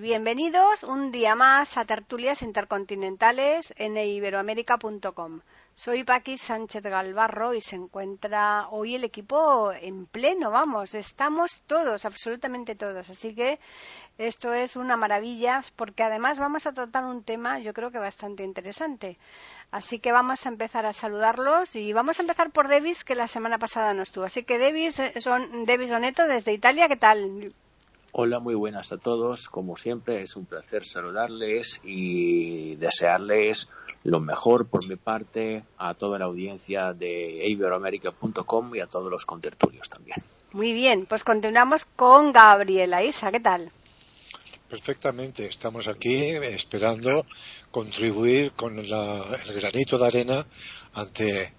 Bienvenidos un día más a Tertulias Intercontinentales en iberoamérica.com. Soy Paqui Sánchez Galvarro y se encuentra hoy el equipo en pleno, vamos, estamos todos, absolutamente todos. Así que esto es una maravilla porque además vamos a tratar un tema yo creo que bastante interesante. Así que vamos a empezar a saludarlos y vamos a empezar por Davis que la semana pasada no estuvo. Así que Davis, eh, son Davis Doneto desde Italia, ¿qué tal? Hola, muy buenas a todos. Como siempre, es un placer saludarles y desearles lo mejor por mi parte a toda la audiencia de iberoamerica.com y a todos los contertulios también. Muy bien, pues continuamos con Gabriela Isa, ¿qué tal? Perfectamente, estamos aquí esperando contribuir con el granito de arena ante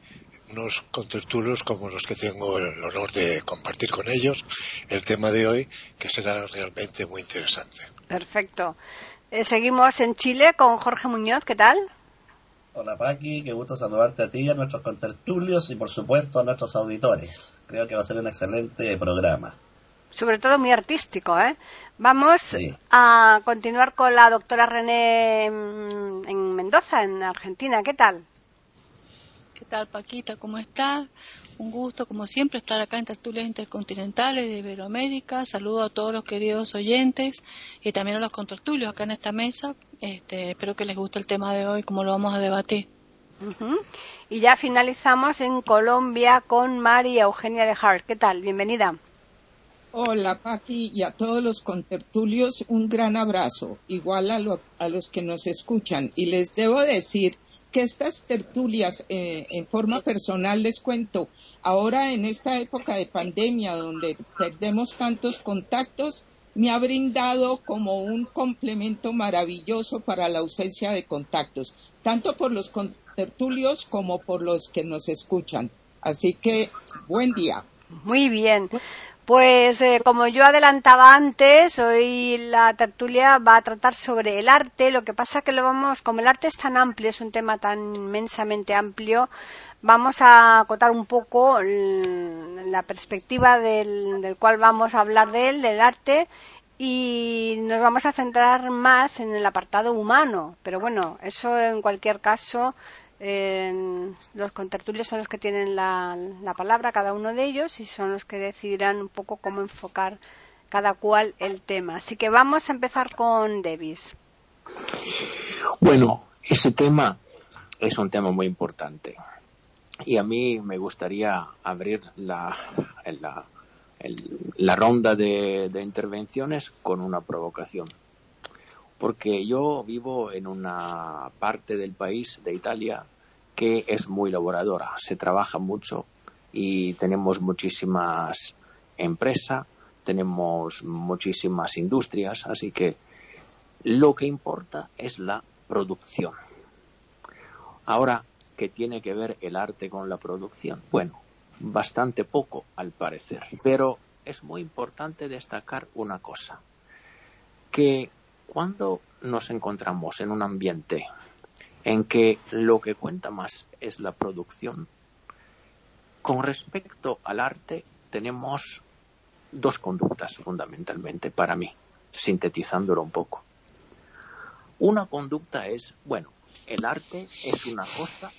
unos contertulios como los que tengo el honor de compartir con ellos el tema de hoy, que será realmente muy interesante. Perfecto. Eh, seguimos en Chile con Jorge Muñoz, ¿qué tal? Hola Paqui, qué gusto saludarte a ti a nuestros contertulios y por supuesto a nuestros auditores. Creo que va a ser un excelente programa. Sobre todo muy artístico, ¿eh? Vamos a continuar con la doctora René mm, en Mendoza, en Argentina. ¿Qué tal? ¿Qué tal, Paquita? ¿Cómo estás? Un gusto, como siempre, estar acá en Tertulias Intercontinentales de Iberoamérica. Saludo a todos los queridos oyentes y también a los contertulios acá en esta mesa. Este, espero que les guste el tema de hoy, como lo vamos a debatir. Y ya finalizamos en Colombia con María Eugenia de Hart. ¿Qué tal? Bienvenida. Hola, Paqui, y a todos los contertulios un gran abrazo, igual a, a los que nos escuchan. Y les debo decir que estas tertulias eh, en forma personal les cuento, ahora en esta época de pandemia donde perdemos tantos contactos, me ha brindado como un complemento maravilloso para la ausencia de contactos, tanto por los tertulios como por los que nos escuchan. Así que, buen día. Muy bien. Pues eh, como yo adelantaba antes, hoy la tertulia va a tratar sobre el arte. Lo que pasa que lo vamos, como el arte es tan amplio, es un tema tan inmensamente amplio, vamos a acotar un poco la perspectiva del, del cual vamos a hablar de él, del arte, y nos vamos a centrar más en el apartado humano. Pero bueno, eso en cualquier caso los contertulios son los que tienen la, palabra, cada uno de ellos, y son los que decidirán un poco cómo enfocar cada cual el tema. Así que vamos a empezar con Davis. Bueno, ese tema es un tema muy importante. Y a mí me gustaría abrir la, la, la ronda de intervenciones con una provocación porque yo vivo en una parte del país de Italia que es muy laboradora, se trabaja mucho y tenemos muchísimas empresas, tenemos muchísimas industrias, así que lo que importa es la producción. Ahora, ¿qué tiene que ver el arte con la producción? Bueno, bastante poco al parecer, pero es muy importante destacar una cosa, que cuando nos encontramos en un ambiente en que lo que cuenta más es la producción, con respecto al arte tenemos dos conductas fundamentalmente para mí, sintetizándolo un poco. Una conducta es, bueno, el arte es una cosa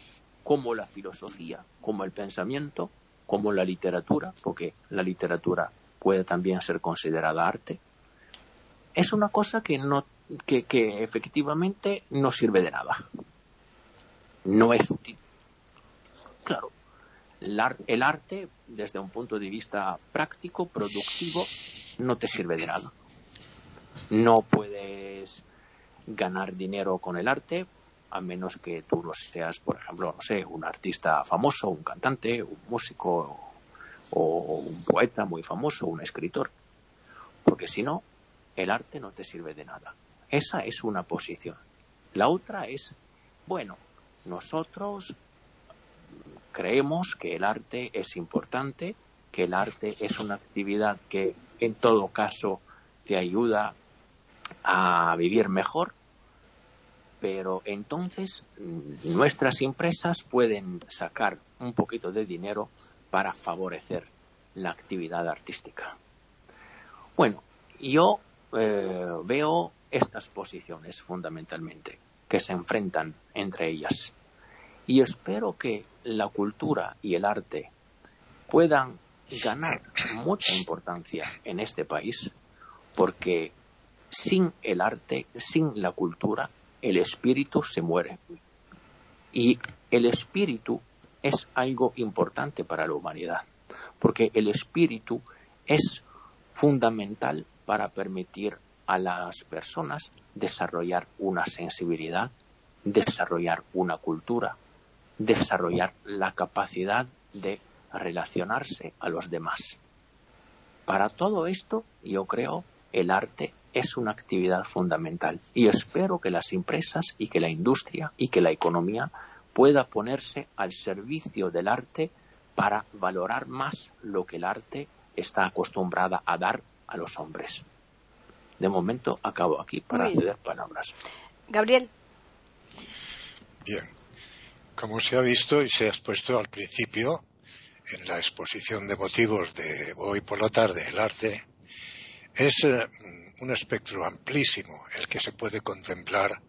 como la filosofía, como el pensamiento, como la literatura, porque la literatura puede también ser considerada arte, es una cosa que no que, efectivamente no sirve de nada. No es útil. Claro, el arte, desde un punto de vista práctico, productivo, no te sirve de nada. No puedes ganar dinero con el arte, a menos que tú lo seas, por ejemplo, no sé, un artista famoso, un cantante, un músico o un poeta muy famoso, un escritor. Porque si no, el arte no te sirve de nada. Esa es una posición. La otra es, bueno, nosotros creemos que el arte es importante, que el arte es una actividad que en todo caso te ayuda a vivir mejor, pero entonces mm, nuestras empresas pueden sacar un poquito de dinero para favorecer la actividad artística. Bueno, yo eh, veo estas posiciones fundamentalmente que se enfrentan entre ellas y espero que la cultura y el arte puedan ganar mucha importancia en este país porque sin el arte, sin la cultura, el espíritu se muere. Y el espíritu es algo importante para la humanidad, porque el espíritu es fundamental para permitir a las personas desarrollar una sensibilidad, desarrollar una cultura, desarrollar la capacidad de relacionarse a los demás. Para todo esto, yo creo, el arte es una actividad fundamental y espero que las empresas y que la industria y que la economía pueda ponerse al servicio del arte para valorar más lo que el arte está acostumbrada a dar a los hombres. De momento acabo aquí para ceder palabras. Gabriel. Bien. Como se ha visto y se ha expuesto al principio en la exposición de motivos de hoy por la tarde, el arte, es eh, un espectro amplísimo el que se puede contemplar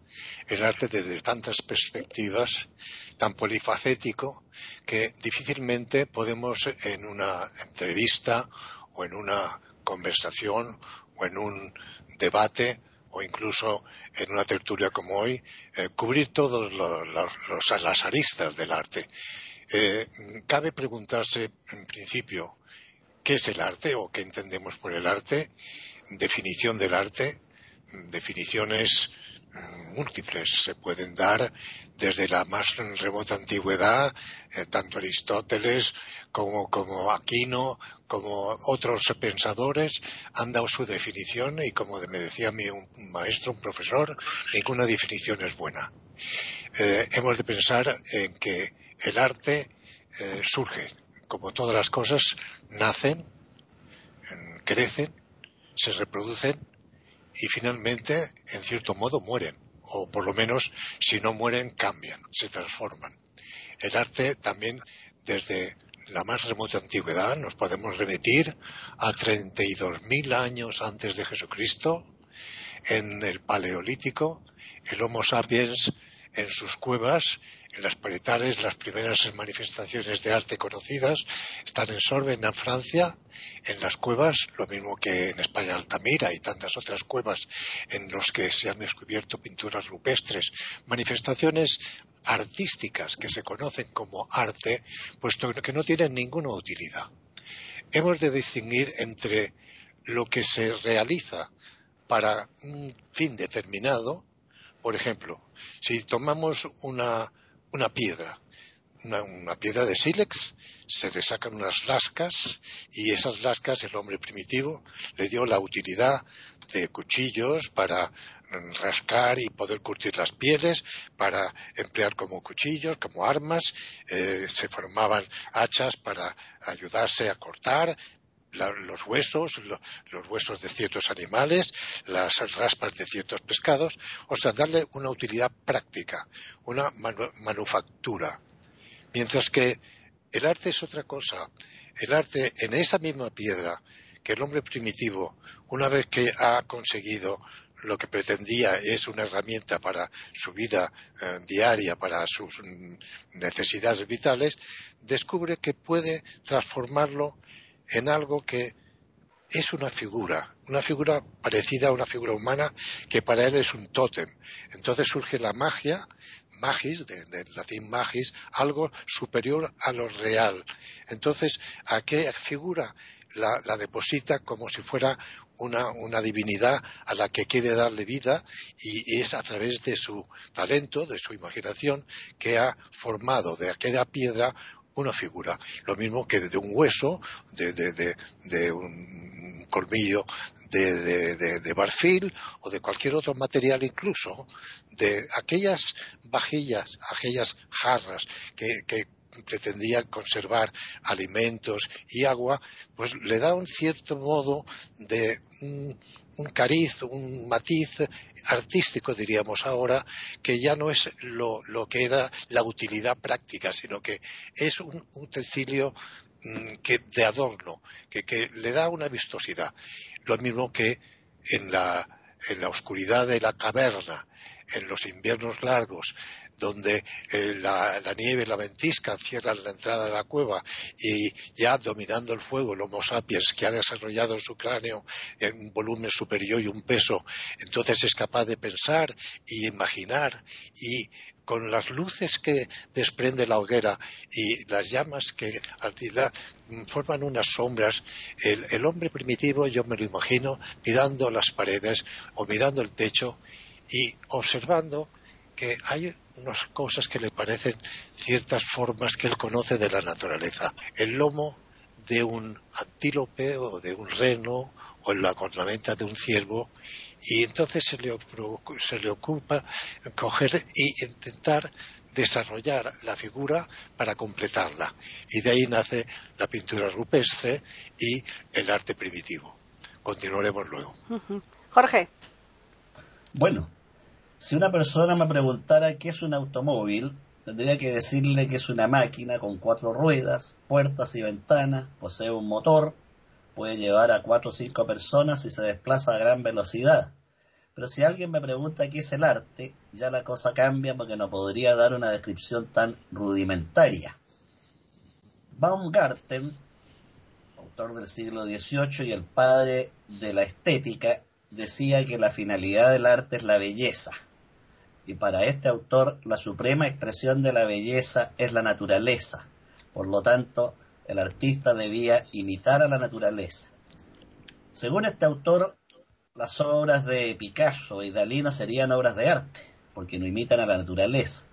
el arte desde tantas perspectivas, tan polifacético, que difícilmente podemos en una entrevista o en una conversación o en un debate o incluso en una tertulia como hoy, eh, cubrir todas las aristas del arte. Eh, cabe preguntarse, en principio, qué es el arte o qué entendemos por el arte definición del arte, definiciones múltiples se pueden dar desde la más remota antigüedad, eh, tanto Aristóteles como, como, Aquino, como otros pensadores han dado su definición y como me decía mi un maestro, un profesor, ninguna definición es buena. Eh, hemos de pensar en que el arte eh, surge, como todas las cosas, nacen, crecen se reproducen y finalmente, en cierto modo, mueren. O por lo menos, si no mueren, cambian, se transforman. El arte también, desde la más remota antigüedad, nos podemos remitir a 32.000 años antes de Jesucristo, en el Paleolítico, el Homo sapiens en sus cuevas en las paretales, las primeras manifestaciones de arte conocidas están en Sorben, en Francia, en las cuevas, lo mismo que en España Altamira y tantas otras cuevas en los que se han descubierto pinturas rupestres, manifestaciones artísticas que se conocen como arte, puesto que no tienen ninguna utilidad. Hemos de distinguir entre lo que se realiza para un fin determinado, por ejemplo, si tomamos una una piedra, una, piedra de sílex, se le sacan unas lascas y esas lascas el hombre primitivo le dio la utilidad de cuchillos para rascar y poder curtir las pieles, para emplear como cuchillos, como armas, eh, se formaban hachas para ayudarse a cortar, los huesos, los huesos de ciertos animales, las raspas de ciertos pescados, o sea, darle una utilidad práctica, una manufactura. Mientras que el arte es otra cosa. El arte en esa misma piedra que el hombre primitivo, una vez que ha conseguido lo que pretendía es una herramienta para su vida eh, diaria, para sus mm, necesidades vitales, descubre que puede transformarlo en algo que es una figura, una figura parecida a una figura humana que para él es un tótem. Entonces surge la magia, magis, del de latín magis, algo superior a lo real. Entonces, ¿a qué figura? La, deposita como si fuera una, una, divinidad a la que quiere darle vida y es a través de su talento, de su imaginación, que ha formado de aquella piedra una figura. Lo mismo que de un hueso, de, un colmillo de, marfil o de cualquier otro material incluso, de aquellas vajillas, aquellas jarras que, que pretendían conservar alimentos y agua, pues le da un cierto modo de un cariz, un matiz artístico, diríamos ahora, que ya no es lo, que era la utilidad práctica, sino que es un utensilio mm, que, de adorno, que, le da una vistosidad. Lo mismo que en la oscuridad de la caverna, en los inviernos largos, donde eh, la, nieve, la ventisca cierran la entrada de la cueva y ya dominando el fuego el Homo sapiens que ha desarrollado en su cráneo un volumen superior y un peso, entonces es capaz de pensar y imaginar y con las luces que desprende la hoguera y las llamas que forman unas sombras, el, el hombre primitivo, yo me lo imagino, mirando las paredes o mirando el techo y observando que hay unas cosas que le parecen ciertas formas que él conoce de la naturaleza. El lomo de un antílope o de un reno o en la cornamenta de un ciervo y entonces se le, se le ocupa coger y intentar desarrollar la figura para completarla. Y de ahí nace la pintura rupestre y el arte primitivo. Continuaremos luego. Jorge. Bueno, si una persona me preguntara qué es un automóvil, tendría que decirle que es una máquina con cuatro ruedas, puertas y ventanas, posee un motor, puede llevar a cuatro o cinco personas y se desplaza a gran velocidad. Pero si alguien me pregunta qué es el arte, ya la cosa cambia porque no podría dar una descripción tan rudimentaria. Baumgarten, autor del siglo XVIII y el padre de la estética, decía que la finalidad del arte es la belleza y para este autor la suprema expresión de la belleza es la naturaleza. Por lo tanto, el artista debía imitar a la naturaleza. Según este autor, las obras de Picasso y Dalí no serían obras de arte, porque no imitan a la naturaleza.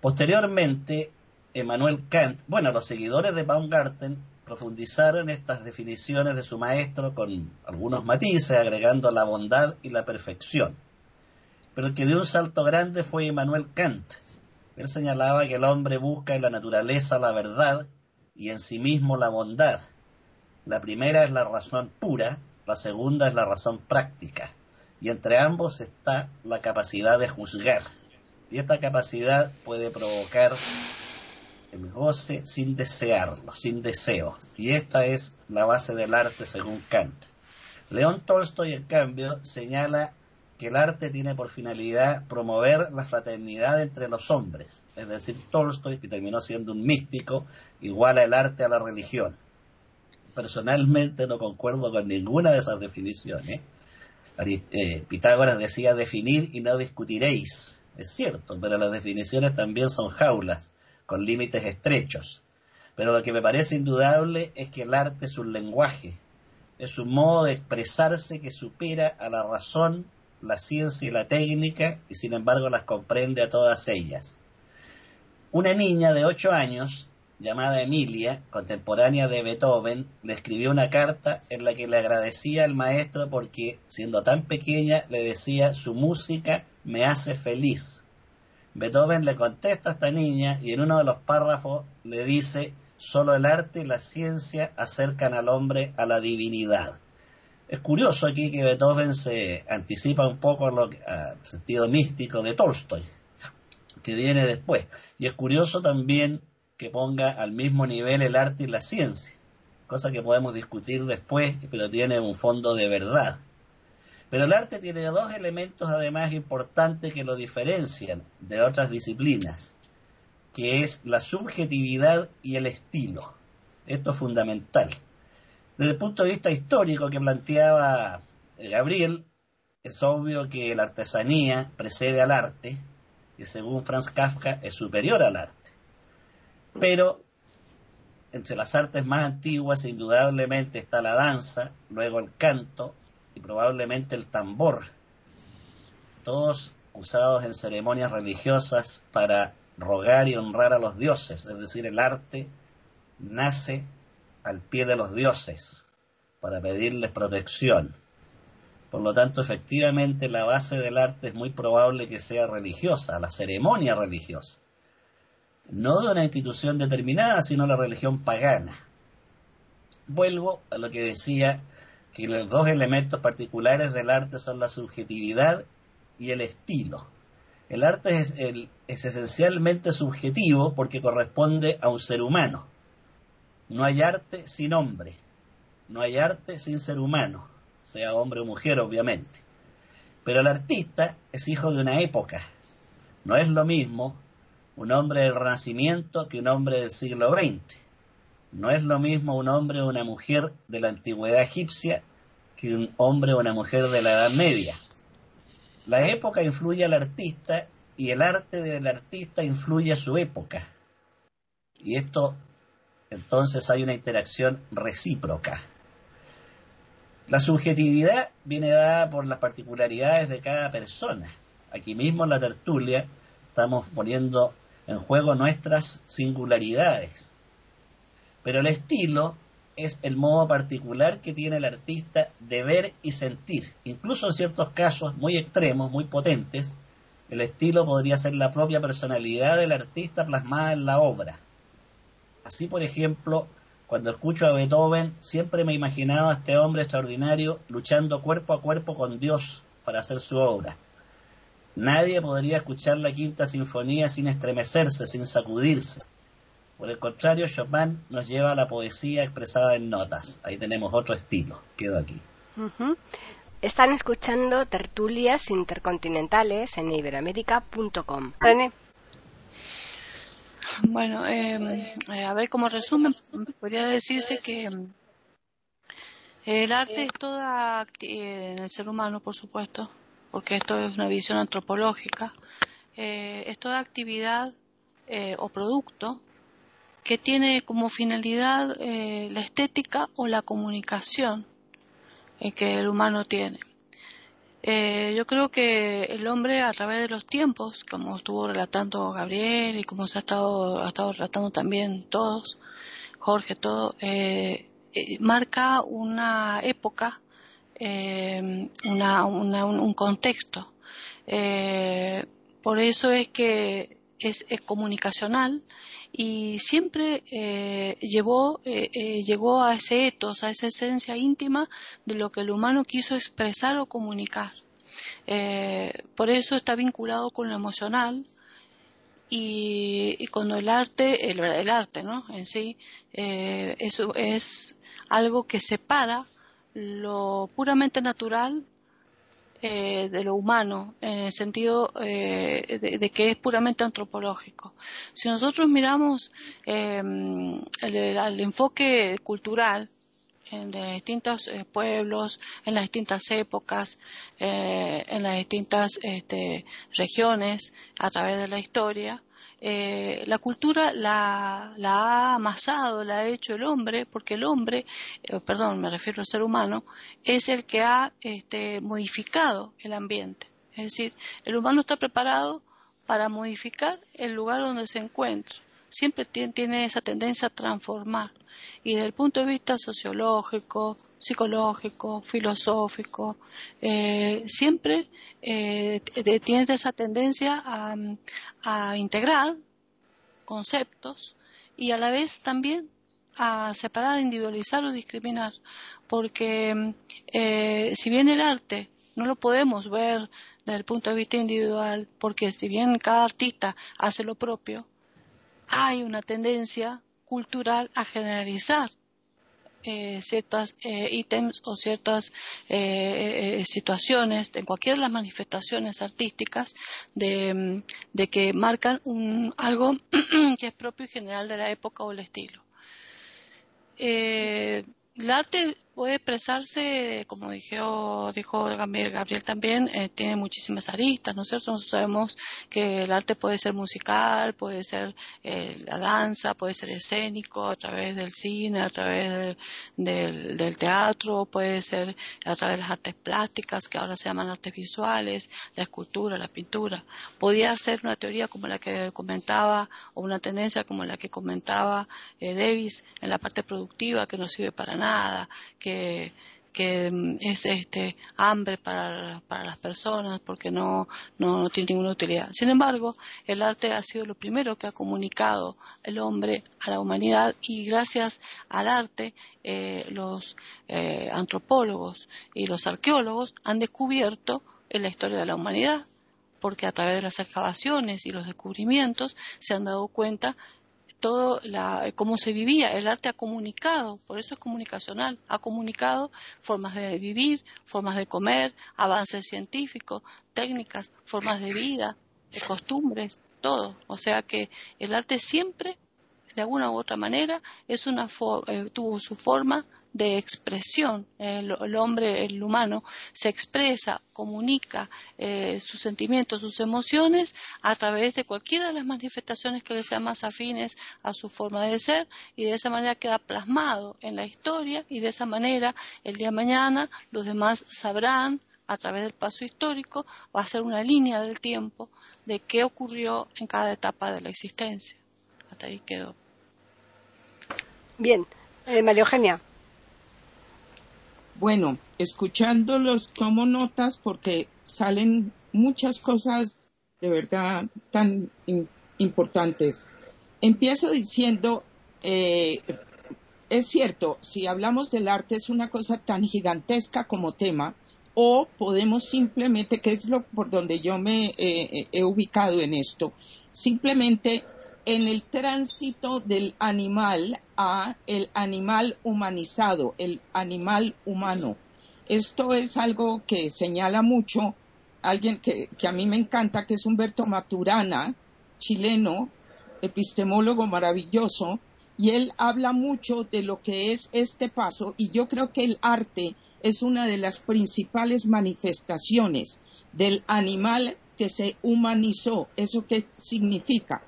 Posteriormente, Emmanuel Kant, bueno, los seguidores de Baumgarten profundizaron estas definiciones de su maestro con algunos matices, agregando la bondad y la perfección pero el que dio un salto grande fue Immanuel Kant. Él señalaba que el hombre busca en la naturaleza la verdad y en sí mismo la bondad. La primera es la razón pura, la segunda es la razón práctica, y entre ambos está la capacidad de juzgar. Y esta capacidad puede provocar el goce sin desearlo, sin deseo. Y esta es la base del arte según Kant. León Tolstoy, en cambio, señala que el arte tiene por finalidad promover la fraternidad entre los hombres, es decir, Tolstoy, que terminó siendo un místico, iguala el arte a la religión. Personalmente no concuerdo con ninguna de esas definiciones. Eh, Pitágoras decía definir y no discutiréis. Es cierto, pero las definiciones también son jaulas, con límites estrechos. Pero lo que me parece indudable es que el arte es un lenguaje, es un modo de expresarse que supera a la razón la ciencia y la técnica y sin embargo las comprende a todas ellas. Una niña de ocho años, llamada Emilia, contemporánea de Beethoven, le escribió una carta en la que le agradecía al maestro porque, siendo tan pequeña, le decía su música me hace feliz. Beethoven le contesta a esta niña y en uno de los párrafos le dice solo el arte y la ciencia acercan al hombre a la divinidad. Es curioso aquí que Beethoven se anticipa un poco al sentido místico de Tolstoy, que viene después. Y es curioso también que ponga al mismo nivel el arte y la ciencia, cosa que podemos discutir después, pero tiene un fondo de verdad. Pero el arte tiene dos elementos además importantes que lo diferencian de otras disciplinas, que es la subjetividad y el estilo. Esto es fundamental. Desde el punto de vista histórico que planteaba eh, Gabriel, es obvio que la artesanía precede al arte y según Franz Kafka es superior al arte. Pero entre las artes más antiguas indudablemente está la danza, luego el canto y probablemente el tambor, todos usados en ceremonias religiosas para rogar y honrar a los dioses, es decir, el arte nace al pie de los dioses. para pedirles protección. Por lo tanto, efectivamente, la base del arte es muy probable que sea religiosa, la ceremonia religiosa. No de una institución determinada, sino la religión pagana. Vuelvo a lo que decía, que los dos elementos particulares del arte son la subjetividad y el estilo. El arte es, es esencialmente subjetivo porque corresponde a un ser humano. No hay arte sin hombre. No hay arte sin ser humano sea hombre o mujer, obviamente. Pero el artista es hijo de una época. No es lo mismo un hombre del Renacimiento que un hombre del siglo XX. No es lo mismo un hombre o una mujer de la antigüedad egipcia que un hombre o una mujer de la Edad Media. La época influye al artista y el arte del artista influye a su época. Y esto, entonces hay una interacción recíproca. La subjetividad viene dada por las particularidades de cada persona. Aquí mismo en la tertulia estamos poniendo en juego nuestras singularidades. Pero el estilo es el modo particular que tiene el artista de ver y sentir. Incluso en ciertos casos muy extremos, muy potentes, el estilo podría ser la propia personalidad del artista plasmada en la obra. Así, por ejemplo, cuando escucho a Beethoven, siempre me he imaginado a este hombre extraordinario luchando cuerpo a cuerpo con Dios para hacer su obra. Nadie podría escuchar la quinta sinfonía sin estremecerse, sin sacudirse. Por el contrario, Chopin nos lleva a la poesía expresada en notas. Ahí tenemos otro estilo. Quedo aquí. Están escuchando tertulias intercontinentales en iberoamérica.com. Bueno, em, eh, a ver, como resumen, podría decirse que em, el arte es toda en el ser humano, por supuesto, porque esto es una visión antropológica, eh, es toda actividad eh, o producto que tiene como finalidad la estética o la comunicación que el humano tiene. Eh, yo creo que el hombre a través de los tiempos, como estuvo relatando Gabriel y como se ha estado, ha estado relatando también todos, Jorge, todo, eh, eh, marca una época, una, un contexto. por eso es que es comunicacional y siempre llevó, llegó a ese etos, a esa esencia íntima de lo que el humano quiso expresar o comunicar. Eh, por eso está vinculado con lo emocional y, cuando el arte, el, arte ¿no? en sí, eh, eso es algo que separa lo puramente natural eh, de lo humano, en el sentido de, que es puramente antropológico. Si nosotros miramos el, enfoque cultural, en los distintos eh, pueblos, en las distintas épocas, eh, en las distintas este, regiones, a través de la historia. Eh, la cultura la, ha amasado, la ha hecho el hombre, porque el hombre, perdón, me refiero al ser humano, es el que ha este, modificado el ambiente. Es decir, el humano está preparado para modificar el lugar donde se encuentra. Siempre tiene esa tendencia a transformar. Y desde el punto de vista sociológico, psicológico, filosófico, eh, siempre eh, tiene esa tendencia a, integrar conceptos y a la vez también a separar, individualizar o discriminar, porque eh, si bien el arte no lo podemos ver desde el punto de vista individual, porque si bien cada artista hace lo propio, hay una tendencia cultural a generalizar eh, ciertos eh, ítems o ciertas eh, situaciones en cualquiera de las manifestaciones artísticas de, de que marcan un, algo que es propio y general de la época o el estilo. el arte puede expresarse, como dijo, dijo Gabriel, también, eh, tiene muchísimas aristas, ¿no es cierto? Nosotros sabemos que el arte puede ser musical, puede ser eh, la danza, puede ser escénico, a través del cine, a través del, del, teatro, puede ser a través de las artes plásticas, que ahora se llaman artes visuales, la escultura, la pintura. Podría ser una teoría como la que comentaba, o una tendencia como la que comentaba eh, Davis en la parte productiva, que no sirve para nada, que que, mm, es este hambre para, para las personas porque no, no, tiene ninguna utilidad. Sin embargo, el arte ha sido lo primero que ha comunicado el hombre a la humanidad y gracias al arte eh, los eh, antropólogos y los arqueólogos han descubierto en la historia de la humanidad porque a través de las excavaciones y los descubrimientos se han dado cuenta todo la, cómo se vivía. El arte ha comunicado, por eso es comunicacional, ha comunicado formas de vivir, formas de comer, avances científicos, técnicas, formas de vida, de costumbres, todo. O sea que el arte siempre, de alguna u otra manera, es una eh, tuvo su forma de expresión. El, hombre, el humano, se expresa, comunica eh, sus sentimientos, sus emociones a través de cualquiera de las manifestaciones que le sean más afines a su forma de ser y de esa manera queda plasmado en la historia y de esa manera el día de mañana los demás sabrán a través del paso histórico, va a ser una línea del tiempo de qué ocurrió en cada etapa de la existencia. Hasta ahí quedó. Bien, eh, María Eugenia. Bueno, escuchándolos como notas porque salen muchas cosas de verdad tan importantes. Empiezo diciendo, eh, es cierto, si hablamos del arte es una cosa tan gigantesca como tema, o podemos simplemente, que es lo por donde yo me eh, he ubicado en esto, simplemente en el tránsito del animal a el animal humanizado, el animal humano. Esto es algo que señala mucho alguien que, que a mí me encanta, que es Humberto Maturana, chileno, epistemólogo maravilloso, y él habla mucho de lo que es este paso, y yo creo que el arte es una de las principales manifestaciones del animal que se humanizó. ¿Eso qué significa?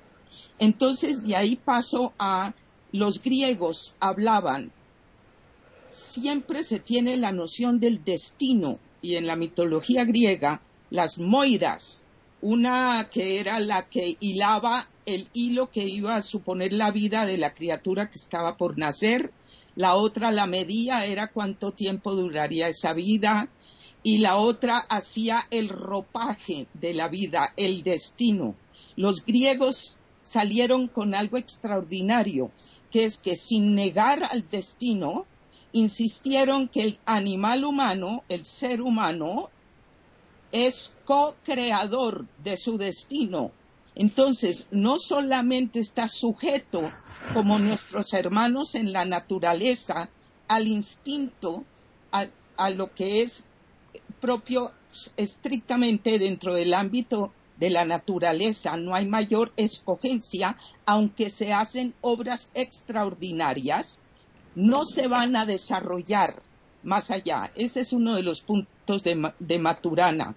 Entonces de ahí paso a los griegos hablaban, siempre se tiene la noción del destino y en la mitología griega las moiras, una que era la que hilaba el hilo que iba a suponer la vida de la criatura que estaba por nacer, la otra la medía era cuánto tiempo duraría esa vida y la otra hacía el ropaje de la vida, el destino. Los griegos salieron con algo extraordinario, que es que sin negar al destino, insistieron que el animal humano, el ser humano, es co-creador de su destino. Entonces, no solamente está sujeto, como nuestros hermanos en la naturaleza, al instinto, a, a lo que es propio estrictamente dentro del ámbito de la naturaleza, no hay mayor escogencia, aunque se hacen obras extraordinarias, no se van a desarrollar más allá. Ese es uno de los puntos de, de Maturana.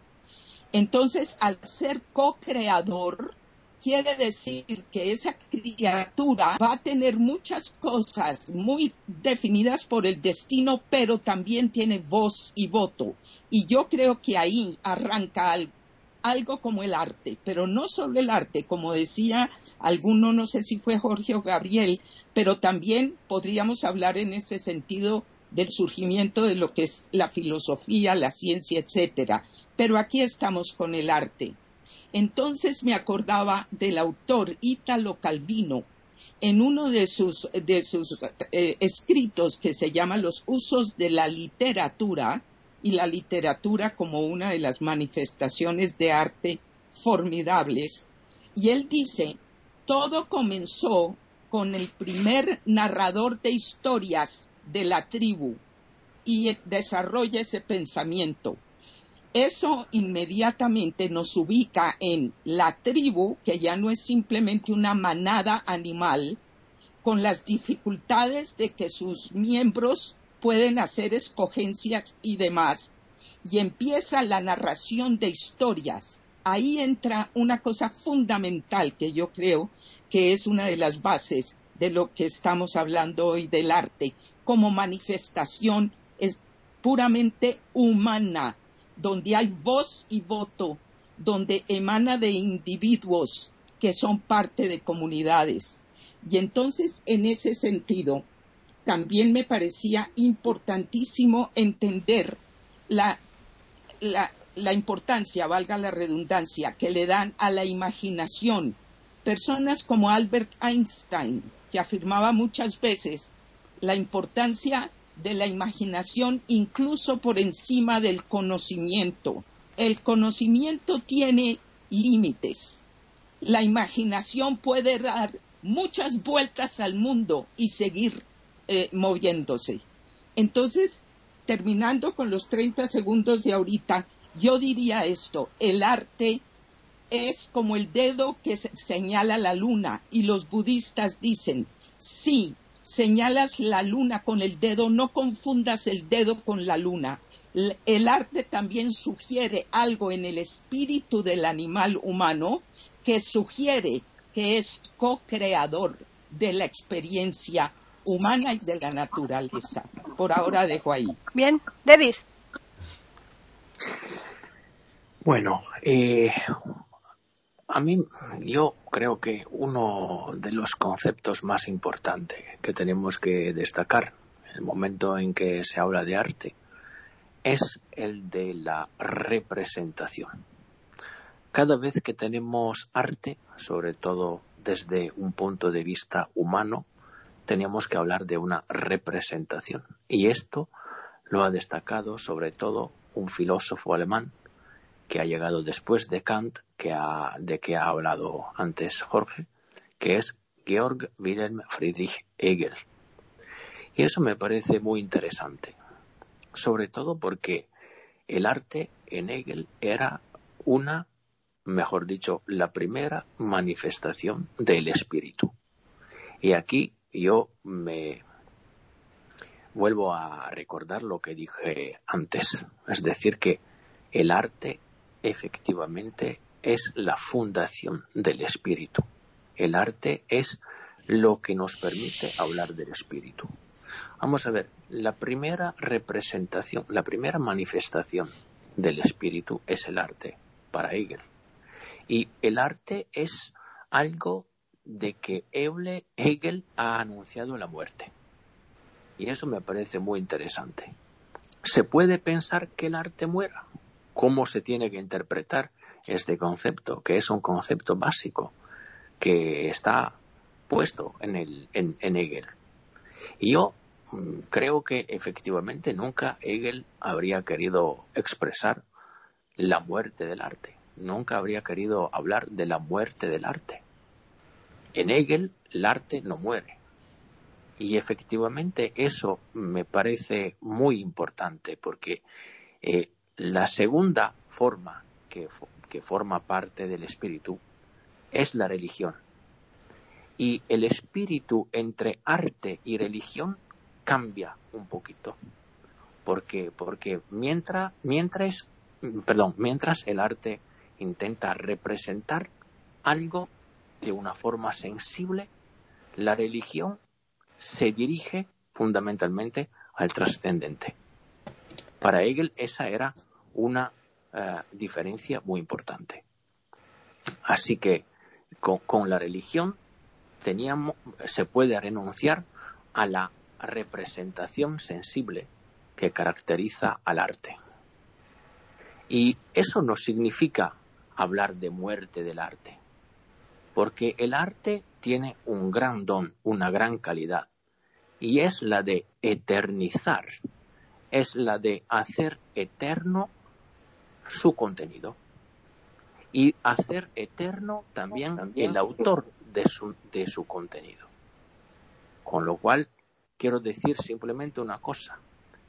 Entonces, al ser co-creador, quiere decir que esa criatura va a tener muchas cosas muy definidas por el destino, pero también tiene voz y voto. Y yo creo que ahí arranca algo algo como el arte, pero no solo el arte, como decía alguno, no sé si fue Jorge o Gabriel, pero también podríamos hablar en ese sentido del surgimiento de lo que es la filosofía, la ciencia, etcétera. Pero aquí estamos con el arte. Entonces me acordaba del autor Ítalo Calvino en uno de sus, de sus eh, escritos que se llama Los usos de la literatura, y la literatura como una de las manifestaciones de arte formidables. Y él dice, todo comenzó con el primer narrador de historias de la tribu y desarrolla ese pensamiento. Eso inmediatamente nos ubica en la tribu, que ya no es simplemente una manada animal, con las dificultades de que sus miembros pueden hacer escogencias y demás, y empieza la narración de historias. Ahí entra una cosa fundamental que yo creo que es una de las bases de lo que estamos hablando hoy del arte, como manifestación es puramente humana, donde hay voz y voto, donde emana de individuos que son parte de comunidades. Y entonces, en ese sentido, también me parecía importantísimo entender la, la, importancia, valga la redundancia, que le dan a la imaginación. Personas como Albert Einstein, que afirmaba muchas veces la importancia de la imaginación incluso por encima del conocimiento. El conocimiento tiene límites. La imaginación puede dar muchas vueltas al mundo y seguir eh, moviéndose. Entonces, terminando con los 30 segundos de ahorita, yo diría esto, el arte es como el dedo que señala la luna y los budistas dicen, si señalas la luna con el dedo, no confundas el dedo con la luna. El arte también sugiere algo en el espíritu del animal humano que sugiere que es co-creador de la experiencia humana y de la naturaleza. Por ahora dejo ahí. Bien, Davis. Bueno, eh, a mí yo creo que uno de los conceptos más importantes que tenemos que destacar en el momento en que se habla de arte es el de la representación. Cada vez que tenemos arte, sobre todo desde un punto de vista humano, tenemos que hablar de una representación. Y esto lo ha destacado sobre todo un filósofo alemán que ha llegado después de Kant, que de que ha hablado antes Jorge, que es Georg Wilhelm Friedrich Hegel. Y eso me parece muy interesante, sobre todo porque el arte en Hegel era una mejor dicho, la primera manifestación del espíritu. Y aquí yo me vuelvo a recordar lo que dije antes, es decir, que el arte efectivamente es la fundación del espíritu. El arte es lo que nos permite hablar del espíritu. Vamos a ver, la primera representación, la primera manifestación del espíritu es el arte para Hegel. Y el arte es algo de que Hegel ha anunciado la muerte. Y eso me parece muy interesante. ¿Se puede pensar que el arte muera? ¿Cómo se tiene que interpretar este concepto, que es un concepto básico, que está puesto en, el, en Hegel? Y yo mm, creo que efectivamente nunca Hegel habría querido expresar la muerte del arte nunca habría querido hablar de la muerte del arte. En Hegel, el arte no muere. Y efectivamente eso me parece muy importante porque eh, la segunda forma que, forma parte del espíritu es la religión. Y el espíritu entre arte y religión cambia un poquito. Porque, porque mientras, mientras, perdón, mientras el arte intenta representar algo de una forma sensible, la religión se dirige fundamentalmente al trascendente. Para Hegel esa era una eh, diferencia muy importante. Así que con, la religión teníamos, se puede renunciar a la representación sensible que caracteriza al arte. Y eso no significa hablar de muerte del arte, porque el arte tiene un gran don, una gran calidad, y es la de eternizar, es la de hacer eterno su contenido y hacer eterno también el autor de su, de su contenido. Con lo cual, quiero decir simplemente una cosa,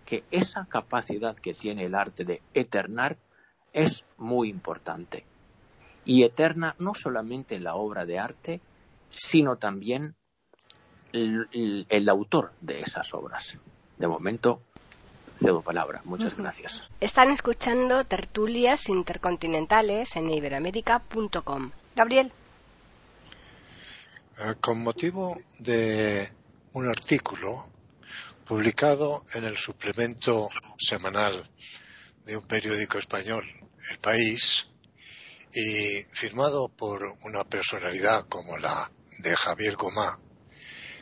que esa capacidad que tiene el arte de eternar es muy importante y eterna no solamente la obra de arte, sino también el, autor de esas obras. De momento, cedo palabra. Muchas gracias. Están escuchando tertulias intercontinentales en iberoamérica.com. Gabriel. Eh, con motivo de un artículo publicado en el suplemento semanal de un periódico español, El País, y firmado por una personalidad como la de Javier Gomá,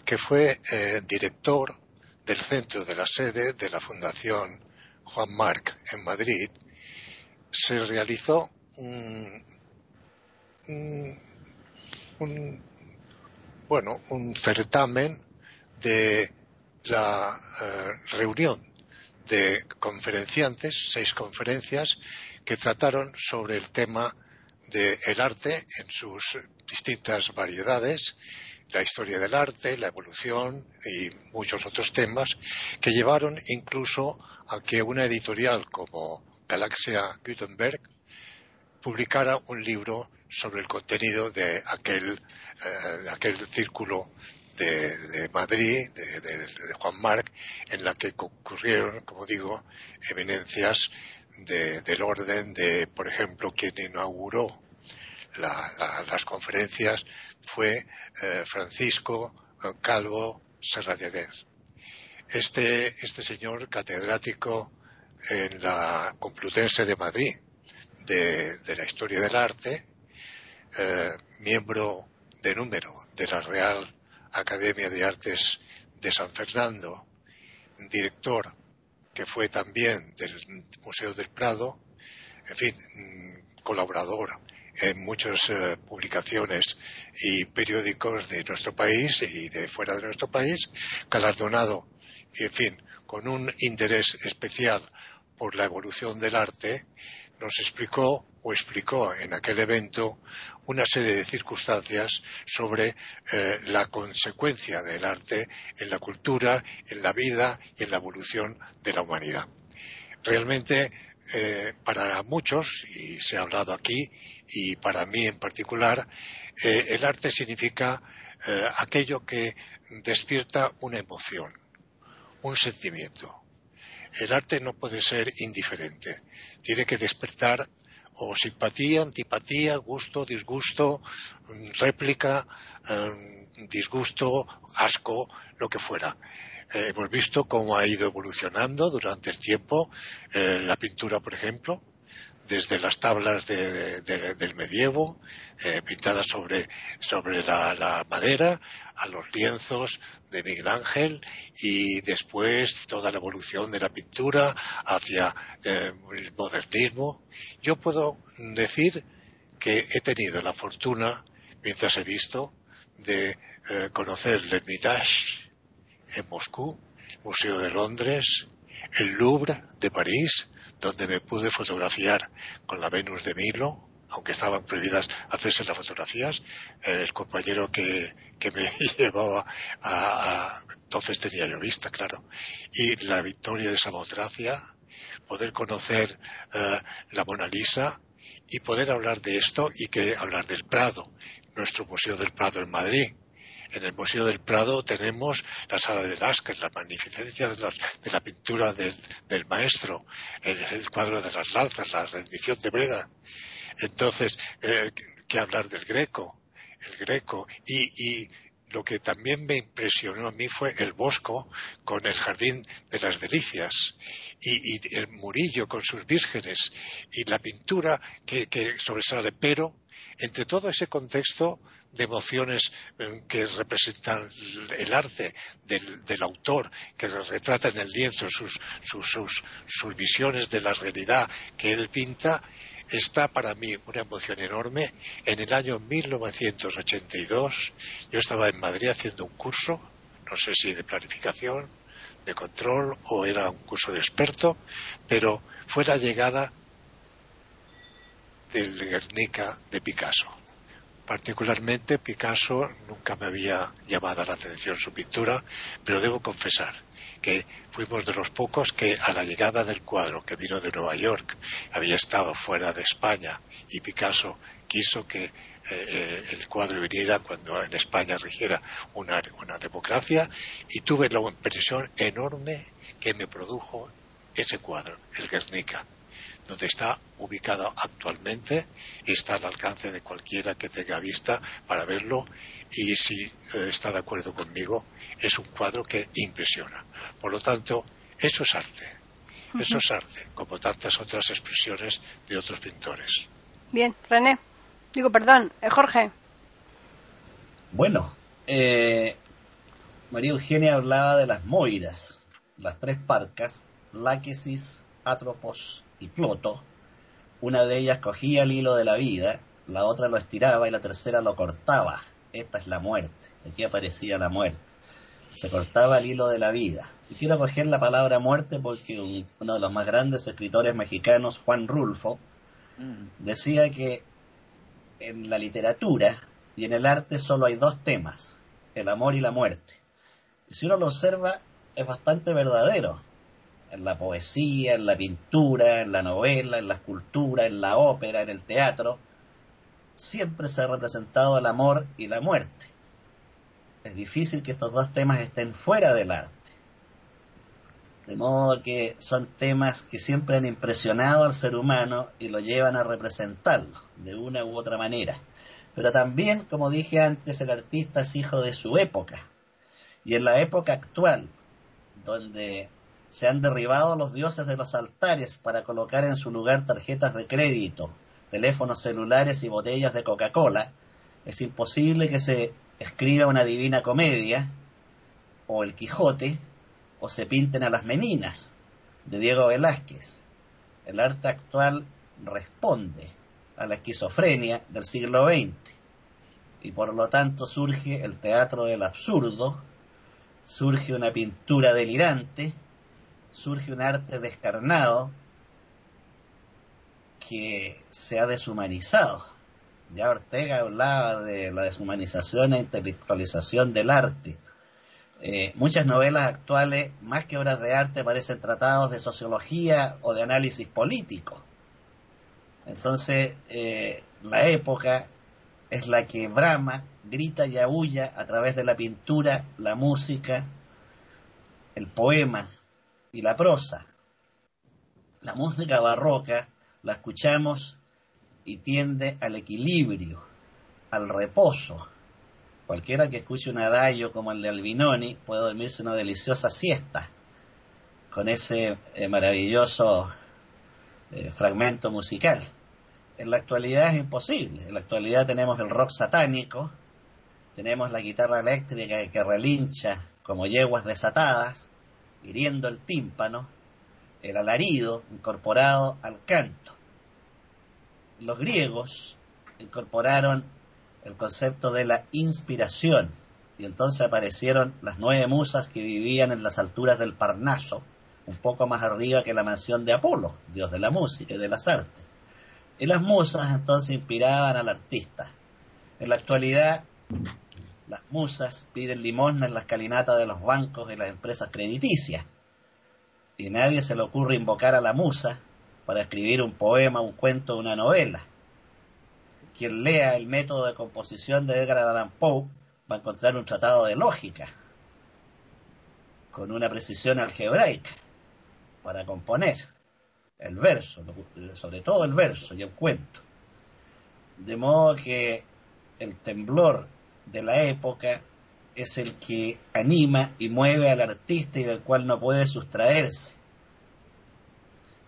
que fue eh, director del centro de la sede de la Fundación Juan Marc en Madrid, se realizó un, bueno, un certamen de la eh, reunión de conferenciantes, seis conferencias, que trataron sobre el tema del arte en sus distintas variedades, la historia del arte, la evolución y muchos otros temas que llevaron incluso a que una editorial como Galaxia Gutenberg publicara un libro sobre el contenido de aquel, eh, aquel círculo de, Madrid, de, Juan Marc, en la que concurrieron, como digo, eminencias del orden de, por ejemplo, quien inauguró las conferencias fue eh, Francisco eh, Calvo Serradeder. Este, este señor, catedrático en la Complutense de Madrid de, la historia del arte, eh, miembro de número de la Real Academia de Artes de San Fernando, director que fue también del Museo del Prado, en fin, mm, colaborador en muchas eh, publicaciones y periódicos de nuestro país y de fuera de nuestro país, galardonado, en fin, con un interés especial por la evolución del arte, nos explicó o explicó en aquel evento una serie de circunstancias sobre eh, la consecuencia del arte en la cultura, en la vida y en la evolución de la humanidad. Realmente, eh, para muchos, y se ha hablado aquí, y para mí en particular, eh, el arte significa aquello que despierta una emoción, un sentimiento. El arte no puede ser indiferente, tiene que despertar o simpatía, antipatía, gusto, disgusto, réplica, em, disgusto, asco, lo que fuera. Eh, hemos visto cómo ha ido evolucionando durante el tiempo eh, la pintura, por ejemplo, desde las tablas del medievo, eh, pintadas sobre, la, madera, a los lienzos de Miguel Ángel y después toda la evolución de la pintura hacia eh, el modernismo. Yo puedo decir que he tenido la fortuna, mientras he visto, de eh, conocer el Hermitage en Moscú, el Museo de Londres, el Louvre de París, donde me pude fotografiar con la Venus de Milo, aunque estaban prohibidas hacerse las fotografías. el compañero que, me llevaba a, entonces tenía yo vista, claro. Y la victoria de Samotracia, poder conocer eh, la Mona Lisa y poder hablar de esto y que hablar del Prado, nuestro Museo del Prado en Madrid, en el Museo del Prado tenemos la sala de Velázquez, la magnificencia de, la pintura del, maestro, el, cuadro de las lanzas, la rendición de Breda. Entonces, eh, ¿qué hablar del Greco? El Greco. Y, lo que también me impresionó a mí fue el Bosco con el Jardín de las Delicias y, el Murillo con sus vírgenes y la pintura que, que sobresale. Pero entre todo ese contexto de emociones eh, que representan el arte del, autor, que retrata en el lienzo sus, sus, visiones de la realidad que él pinta, está para mí una emoción enorme. En el año 1982 yo estaba en Madrid haciendo un curso, no sé si de planificación, de control o era un curso de experto, pero fue la llegada del Guernica de Picasso. Particularmente Picasso nunca me había llamado la atención su pintura, pero debo confesar que fuimos de los pocos que a la llegada del cuadro que vino de Nueva York había estado fuera de España y Picasso quiso que eh, el cuadro viniera cuando en España rigiera una, una democracia y tuve la impresión enorme que me produjo ese cuadro, el Guernica donde está ubicado actualmente y está al alcance de cualquiera que tenga vista para verlo y si eh, está de acuerdo conmigo es un cuadro que impresiona. Por lo tanto, eso es arte. Eso es arte, como tantas otras expresiones de otros pintores. Bien, René. Digo, perdón, eh, Jorge. Bueno, eh, María Eugenia hablaba de las moiras, las tres parcas, Láquesis, Atropos y. Una de ellas cogía el hilo de la vida, la otra lo estiraba y la tercera lo cortaba. Esta es la muerte. Aquí aparecía la muerte. Se cortaba el hilo de la vida. Y quiero coger la palabra muerte porque uno de los más grandes escritores mexicanos, Juan Rulfo, mm. decía que en la literatura y en el arte solo hay dos temas, el amor y la muerte. Y si uno lo observa, es bastante verdadero. En la poesía, en la pintura, en la novela, en la escultura, en la ópera, en el teatro, siempre se ha representado el amor y la muerte. Es difícil que estos dos temas estén fuera del arte. De modo que son temas que siempre han impresionado al ser humano y lo llevan a representarlo de una u otra manera. Pero también, como dije antes, el artista es hijo de su época. Y en la época actual, donde se han derribado los dioses de los altares para colocar en su lugar tarjetas de crédito, teléfonos celulares y botellas de Coca-Cola, es imposible que se escriba una divina comedia, o el Quijote, o se pinten a las meninas, de Diego Velázquez. El arte actual responde a la esquizofrenia del siglo XX y por lo tanto surge el teatro del absurdo, surge una pintura delirante, surge un arte descarnado que se ha deshumanizado. Ya Ortega hablaba de la deshumanización e intelectualización del arte. Eh, muchas novelas actuales, más que obras de arte, parecen tratados de sociología o de análisis político. Entonces, eh, la época es la que brama, grita y aúlla a través de la pintura, la música, el poema y la prosa. La música barroca la escuchamos y tiende al equilibrio, al reposo. Cualquiera que escuche un adagio como el de Albinoni puede dormirse una deliciosa siesta con ese eh, maravilloso eh, fragmento musical. En la actualidad es imposible. En la actualidad tenemos el rock satánico, tenemos la guitarra eléctrica que relincha como yeguas desatadas, hiriendo el tímpano, el alarido incorporado al canto. Los griegos incorporaron el concepto de la inspiración y entonces aparecieron las nueve musas que vivían en las alturas del Parnaso, un poco más arriba que la mansión de Apolo, dios de la música y de las artes. Y las musas entonces inspiraban al artista. En la actualidad, las musas piden limosna en la escalinata de los bancos y las empresas crediticias. Y nadie se le ocurre invocar a la musa para escribir un poema, un cuento, una novela. Quien lea el método de composición de Edgar Allan Poe va a encontrar un tratado de lógica con una precisión algebraica para componer el verso, sobre todo el verso y el cuento. De modo que el temblor de la época es el que anima y mueve al artista y del cual no puede sustraerse.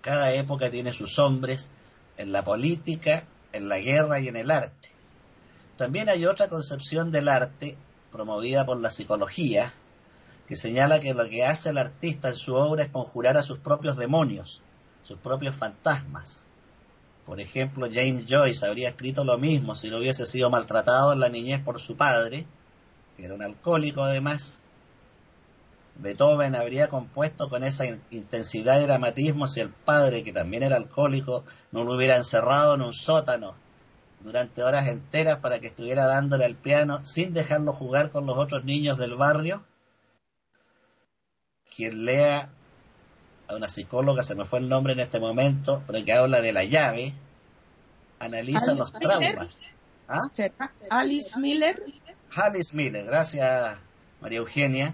Cada época tiene sus hombres en la política, en la guerra y en el arte. También hay otra concepción del arte promovida por la psicología que señala que lo que hace el artista en su obra es conjurar a sus propios demonios sus propios fantasmas. Por ejemplo, James Joyce habría escrito lo mismo si no hubiese sido maltratado en la niñez por su padre, que era un alcohólico además. Beethoven habría compuesto con esa intensidad y dramatismo si el padre, que también era alcohólico, no lo hubiera encerrado en un sótano durante horas enteras para que estuviera dándole al piano sin dejarlo jugar con los otros niños del barrio. Quien lea a una psicóloga, se me fue el nombre en este momento, pero que habla de la llave, analiza los traumas. ¿Ah? Alice Miller. Alice Miller, gracias María Eugenia.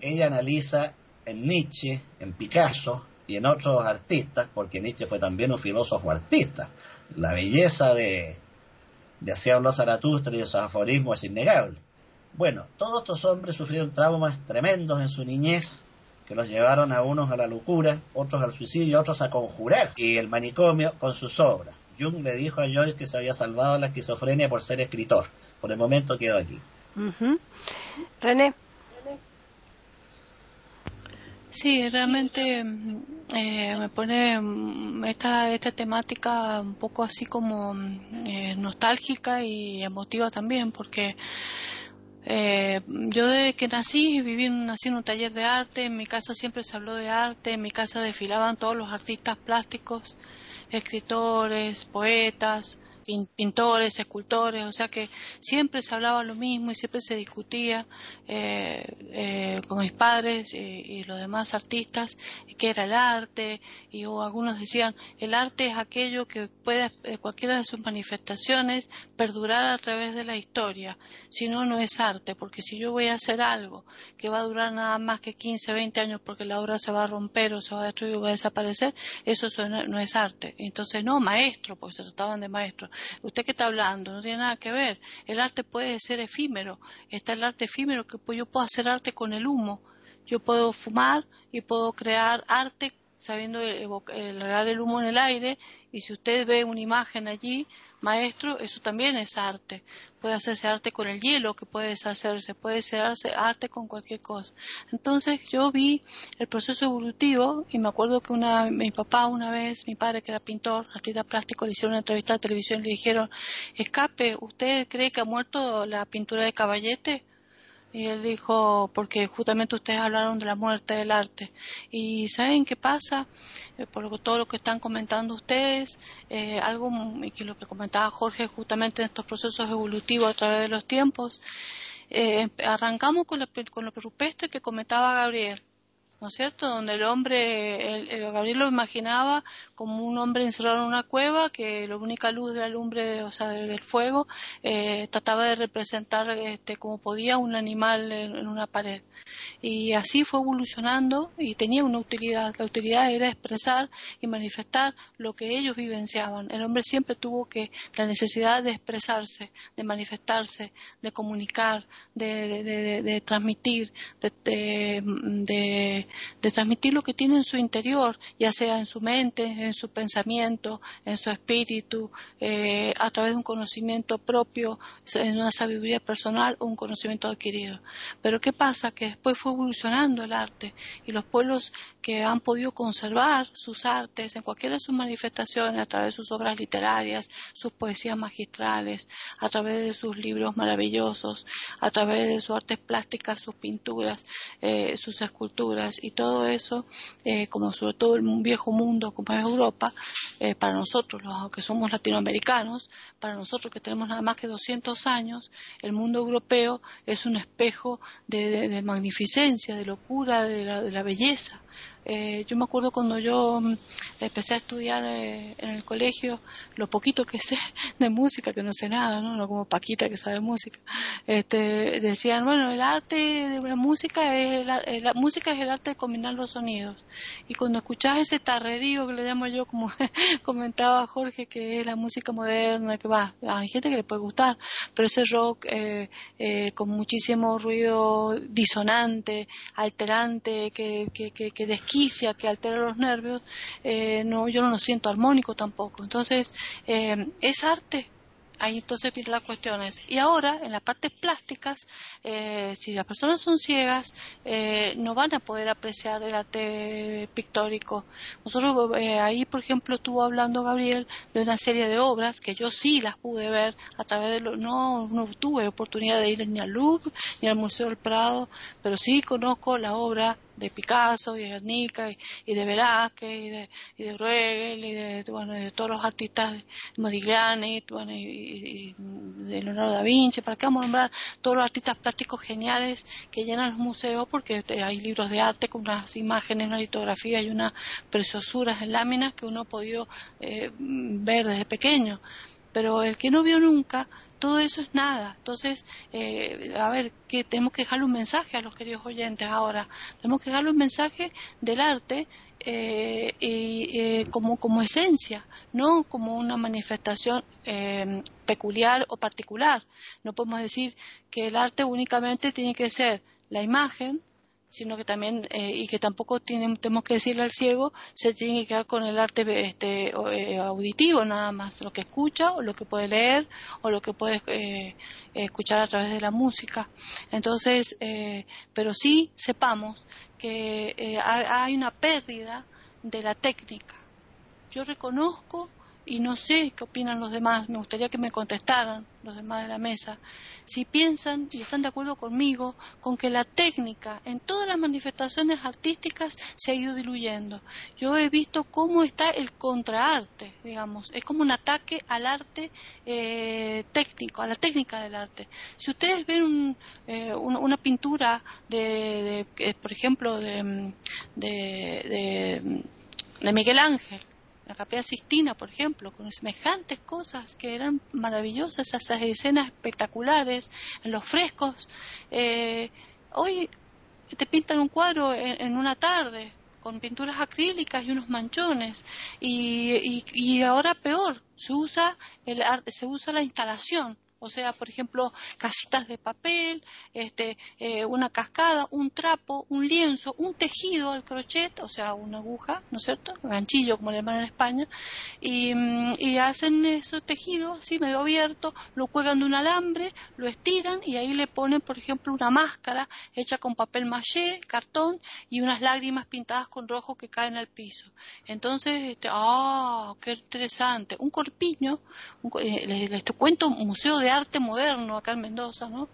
Ella analiza en Nietzsche, en Picasso y en otros artistas, porque Nietzsche fue también un filósofo artista. La belleza de, de así habló Zaratustra y de su aforismo es innegable. Bueno, todos estos hombres sufrieron traumas tremendos en su niñez que los llevaron a unos a la locura, otros al suicidio, otros a conjurar y el manicomio con sus obras. Jung le dijo a Joyce que se había salvado la esquizofrenia por ser escritor. Por el momento quedó aquí. René. Sí, realmente eh, me pone mm, esta, esta temática un poco así como mm, eh, nostálgica y emotiva también, porque eh, yo desde que nací, viví, nací en un taller de arte, en mi casa siempre se habló de arte, en mi casa desfilaban todos los artistas plásticos, escritores, poetas, pintores, escultores, o sea que siempre se hablaba lo mismo y siempre se discutía eh, eh, con mis padres y, los demás artistas qué era el arte y algunos decían el arte es aquello que puede eh, cualquiera de sus manifestaciones perdurar a través de la historia, si no no es arte, porque si yo voy a hacer algo que va a durar nada más que 15, 20 años porque la obra se va a romper o se va a destruir o va a desaparecer, eso no es arte. Entonces no, maestro, porque se trataban de maestros ¿Usted qué está hablando? No tiene nada que ver. El arte puede ser efímero. Está el arte efímero que yo puedo hacer arte con el humo. Yo puedo fumar y puedo crear arte sabiendo el, el humo en el aire y si usted ve una imagen allí, maestro, eso también es arte. Puede hacerse arte con el hielo que puede deshacerse, puede hacerse arte con cualquier cosa. Entonces yo vi el proceso evolutivo y me acuerdo que una, mi papá una vez, mi padre que era pintor, artista plástico, le hicieron una entrevista a televisión y le dijeron, escape, ¿usted cree que ha muerto la pintura de caballete? Y él dijo, porque justamente ustedes hablaron de la muerte del arte. Y ¿saben qué pasa? Eh, por lo, todo lo que están comentando ustedes, eh, algo que lo que comentaba Jorge justamente en estos procesos evolutivos a través de los tiempos, eh, arrancamos con, con lo rupestre que comentaba Gabriel. ¿No es cierto? Donde el hombre, el, Gabriel lo imaginaba como un hombre encerrado en una cueva, que la única luz de la lumbre, o sea, del fuego, eh, trataba de representar este, como podía un animal en, una pared. Y así fue evolucionando y tenía una utilidad. La utilidad era expresar y manifestar lo que ellos vivenciaban. El hombre siempre tuvo que la necesidad de expresarse, de manifestarse, de comunicar, de, de, de transmitir, de de, transmitir lo que tiene en su interior, ya sea en su mente, en su pensamiento, en su espíritu, eh, a través de un conocimiento propio, en una sabiduría personal o un conocimiento adquirido. Pero ¿qué pasa? Que después fue evolucionando el arte y los pueblos que han podido conservar sus artes en cualquiera de sus manifestaciones, a través de sus obras literarias, sus poesías magistrales, a través de sus libros maravillosos, a través de sus artes plásticas, sus pinturas, eh, sus esculturas, y todo eso, eh, como sobre todo el viejo mundo como es Europa, eh, para nosotros los que somos latinoamericanos, para nosotros que tenemos nada más que 200 años, el mundo europeo es un espejo de, magnificencia, de locura, de la belleza. Eh, yo me acuerdo cuando yo mm, empecé a estudiar eh, en el colegio, lo poquito que sé de música, que no sé nada, ¿no? como Paquita que sabe música, este, decían, bueno, el arte de la música es el, la música es el arte de combinar los sonidos. Y cuando escuchás ese tarredío que le llamo yo, como comentaba Jorge, que es la música moderna, que va, hay gente que le puede gustar, pero ese rock eh, con muchísimo ruido disonante, alterante, que, que, que, que que altera los nervios, eh, no, yo no lo siento armónico tampoco. Entonces, eh, es arte, ahí entonces vienen las cuestiones. Y ahora, en las partes plásticas, eh, si las personas son ciegas, eh, no van a poder apreciar el arte pictórico. Nosotros, eh, ahí, por ejemplo, estuvo hablando Gabriel de una serie de obras que yo sí las pude ver a través de lo, no, no tuve oportunidad de ir ni al Louvre ni al Museo del Prado, pero sí conozco la obra de Picasso y de Guernica y, de Velázquez y de, y de Bruegel y de, bueno, de todos los artistas Modigliani bueno, y, de Leonardo da Vinci, para qué vamos a nombrar todos los artistas plásticos geniales que llenan los museos porque este, hay libros de arte con unas imágenes, una litografía y unas preciosuras en láminas que uno ha podido eh, ver desde pequeño pero el que no vio nunca, todo eso es nada. Entonces, eh, a ver, que tenemos que dejarle un mensaje a los queridos oyentes ahora. Tenemos que dejarle un mensaje del arte eh, y, eh, como, como esencia, no como una manifestación peculiar o particular. No podemos decir que el arte únicamente tiene que ser la imagen, sino que también, eh, y que tampoco tenemos que decirle al ciego, se tiene que quedar con el arte este, eh, auditivo nada más, lo que escucha o lo que puede leer o lo que puede eh, escuchar a través de la música. Entonces, pero sí sepamos que hay una pérdida de la técnica. Yo reconozco y no sé qué opinan los demás, me gustaría que me contestaran los demás de la mesa, si piensan y están de acuerdo conmigo con que la técnica en todas las manifestaciones artísticas se ha ido diluyendo. Yo he visto cómo está el contraarte, digamos, es como un ataque al arte eh, técnico, a la técnica del arte. Si ustedes ven eh, una pintura de, por ejemplo, de, de Miguel Ángel, la capilla Sistina, por ejemplo, con semejantes cosas que eran maravillosas, esas escenas espectaculares, en los frescos. Eh, hoy te pintan un cuadro en, una tarde con pinturas acrílicas y unos manchones y, y, ahora peor se usa el arte, se usa la instalación o sea, por ejemplo, casitas de papel, este, eh, una cascada, un trapo, un lienzo, un tejido al crochet, o sea, una aguja, ¿no es cierto? Un ganchillo, como le llaman en España, y, mm, hacen esos tejidos así medio abierto, lo cuelgan de un alambre, lo estiran y ahí le ponen, por ejemplo, una máscara hecha con papel maché, cartón y unas lágrimas pintadas con rojo que caen al piso. Entonces, este, ¡ah! ¡Qué interesante! Un corpiño, eh, les, les, cuento un museo de de arte moderno acá en Mendoza, ¿no?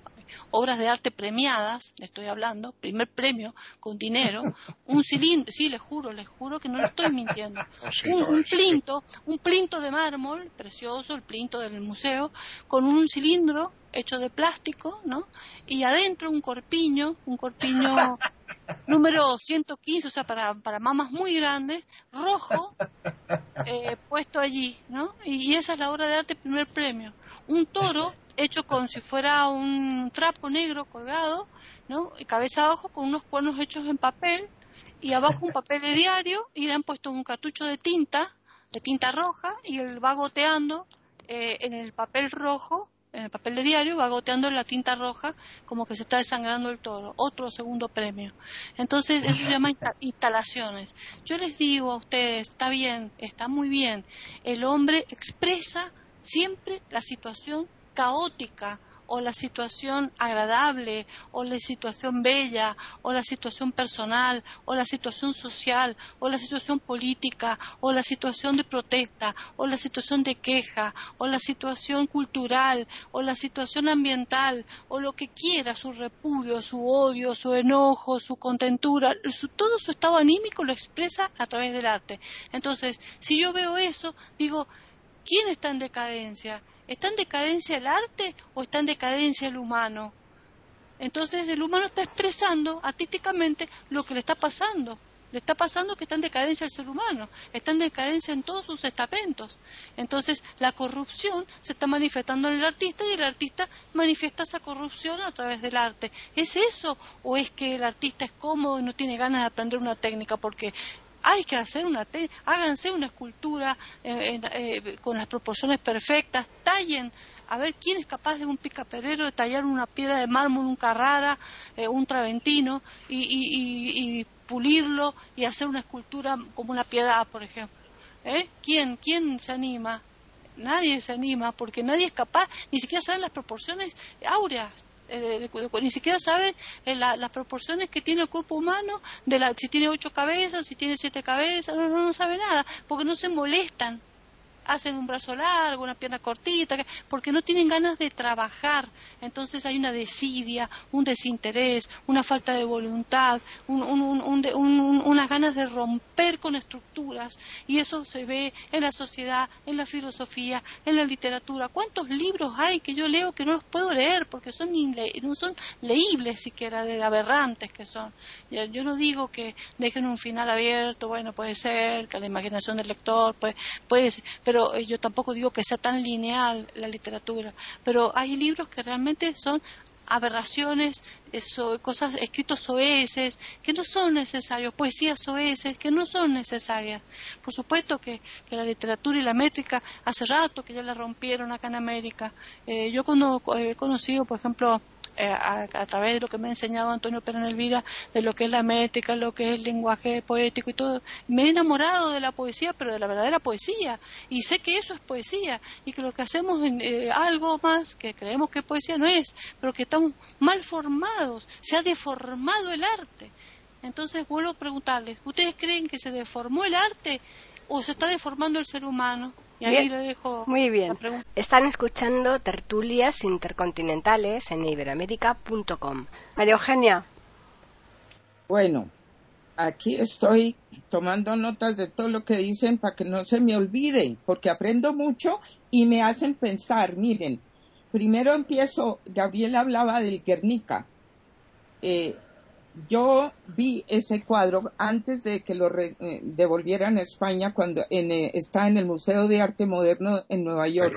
Obras de arte premiadas, le estoy hablando, primer premio con dinero, un cilindro, sí, les juro, les juro que no le estoy mintiendo, un, plinto, un plinto de mármol, precioso, el plinto del museo, con un cilindro hecho de plástico, ¿no? Y adentro un corpiño, un corpiño número 115, o sea, para, para mamas muy grandes, rojo, eh, puesto allí, ¿no? Y, esa es la obra de arte primer premio. Un toro hecho como si fuera un trapo negro colgado, ¿no? Y cabeza abajo con unos cuernos hechos en papel y abajo un papel de diario y le han puesto un cartucho de tinta, de tinta roja y él va goteando eh, en el papel rojo en el papel de diario, va goteando la tinta roja como que se está desangrando el toro. Otro segundo premio. Entonces, eso se llama instalaciones. Yo les digo a ustedes, está bien, está muy bien. El hombre expresa siempre la situación caótica o la situación agradable, o la situación bella, o la situación personal, o la situación social, o la situación política, o la situación de protesta, o la situación de queja, o la situación cultural, o la situación ambiental, o lo que quiera, su repudio, su odio, su enojo, su contentura, todo su estado anímico lo expresa a través del arte. Entonces, si yo veo eso, digo, ¿quién está en decadencia? ¿Está en decadencia el arte o está en decadencia el humano? Entonces el humano está expresando artísticamente lo que le está pasando. Le está pasando que está en decadencia el ser humano, está en decadencia en todos sus estamentos. Entonces la corrupción se está manifestando en el artista y el artista manifiesta esa corrupción a través del arte. ¿Es eso o es que el artista es cómodo y no tiene ganas de aprender una técnica porque hay que hacer una háganse una escultura eh, eh, con las proporciones perfectas, tallen, a ver quién es capaz de un picaperero de tallar una piedra de mármol, un Carrara, eh, un Traventino y, pulirlo y hacer una escultura como una piedad, por ejemplo. ¿Quién, ¿Quién se anima? Nadie se anima porque nadie es capaz, ni siquiera saben las proporciones áureas eh, ni siquiera sabe eh, las proporciones que tiene el cuerpo humano, de la, si tiene ocho cabezas, si tiene siete cabezas, no, no, no sabe nada, porque no se molestan hacen un brazo largo, una pierna cortita, porque no tienen ganas de trabajar. Entonces hay una desidia, un desinterés, una falta de voluntad, unas ganas de romper con estructuras. Y eso se ve en la sociedad, en la filosofía, en la literatura. ¿Cuántos libros hay que yo leo que no los puedo leer porque son no son leíbles siquiera de aberrantes que son? Yo no digo que dejen un final abierto, bueno, puede ser, que la imaginación del lector puede, puede ser, pero eh, yo tampoco digo que sea tan lineal la literatura, pero hay libros que realmente son aberraciones, eso, cosas escritos soeces que no son necesarios, poesías soeces que no son necesarias. Por supuesto que, la literatura y la métrica hace rato que ya la rompieron acá en América. Eh, yo cuando he conocido, por ejemplo, eh, a, través de lo que me ha enseñado Antonio Pérez Elvira, de lo que es la métrica, lo que es el lenguaje poético y todo. Me he enamorado de la poesía, pero de la verdadera poesía. Y sé que eso es poesía y que lo que hacemos en eh, algo más que creemos que poesía no es, pero que estamos mal formados, se ha deformado el arte. Entonces vuelvo a preguntarles, ¿ustedes creen que se deformó el arte o se está deformando el ser humano? Y ahí le dejo Muy bien. Están escuchando tertulias intercontinentales en iberoamérica.com. María Eugenia. Bueno, aquí estoy tomando notas de todo lo que dicen para que no se me olvide, porque aprendo mucho y me hacen pensar. Miren, primero empiezo, Gabriel hablaba del Guernica. Eh, yo vi ese cuadro antes de que lo eh, devolvieran a España cuando eh, está en el Museo de Arte Moderno en Nueva York.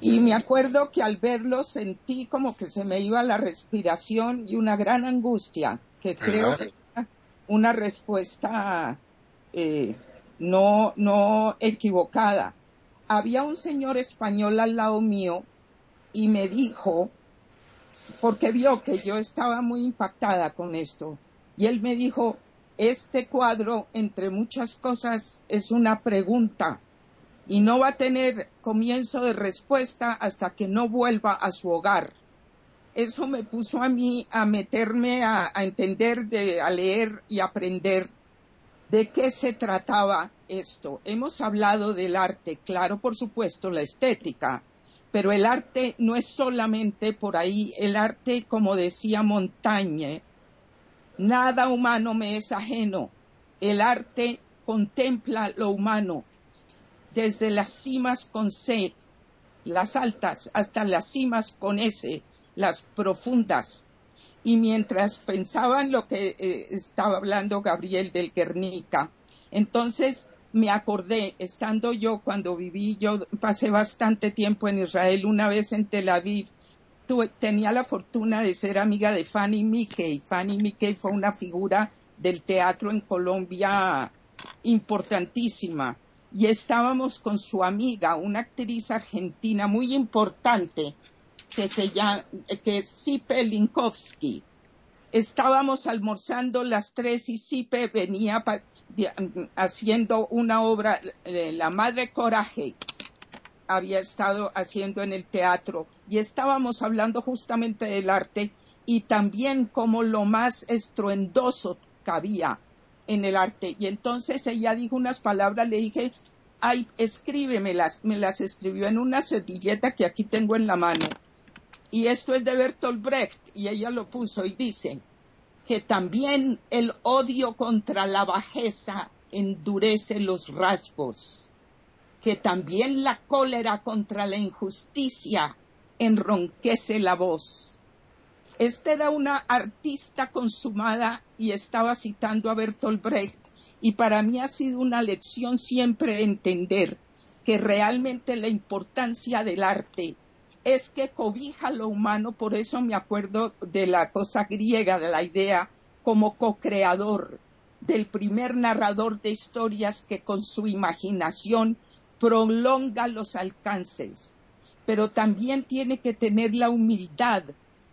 Y me acuerdo que al verlo sentí como que se me iba la respiración y una gran angustia, que creo que una respuesta eh, no, no equivocada. Había un señor español al lado mío y me dijo, porque vio que yo estaba muy impactada con esto. Y él me dijo, este cuadro, entre muchas cosas, es una pregunta y no va a tener comienzo de respuesta hasta que no vuelva a su hogar. Eso me puso a mí a meterme a, entender, a leer y aprender de qué se trataba esto. Hemos hablado del arte, claro, por supuesto, la estética, pero el arte no es solamente por ahí, el arte, como decía Montaigne, nada humano me es ajeno. El arte contempla lo humano, desde las cimas con C, las altas, hasta las cimas con S, las profundas. Y mientras pensaba en lo que eh, estaba hablando Gabriel del Guernica, entonces me acordé, estando yo cuando viví, yo pasé bastante tiempo en Israel, una vez en Tel Aviv, tenía la fortuna de ser amiga de Fanny Mickey. Fanny Mickey fue una figura del teatro en Colombia importantísima. Y estábamos con su amiga, una actriz argentina muy importante, que se llama, que es Sipe Linkowski. Estábamos almorzando las tres y Sipe venía haciendo una obra, eh, La Madre Coraje, había estado haciendo en el teatro y estábamos hablando justamente del arte y también como lo más estruendoso cabía en el arte. Y entonces ella dijo unas palabras, le dije, ay, escríbemelas, me las escribió en una servilleta que aquí tengo en la mano. Y esto es de Bertolt Brecht, y ella lo puso y dice, que también el odio contra la bajeza endurece los rasgos, que también la cólera contra la injusticia enronquece la voz. Esta era una artista consumada y estaba citando a Bertolt Brecht y para mí ha sido una lección siempre entender que realmente la importancia del arte es que cobija lo humano, por eso me acuerdo de la cosa griega, de la idea como co-creador, del primer narrador de historias que con su imaginación prolonga los alcances, pero también tiene que tener la humildad,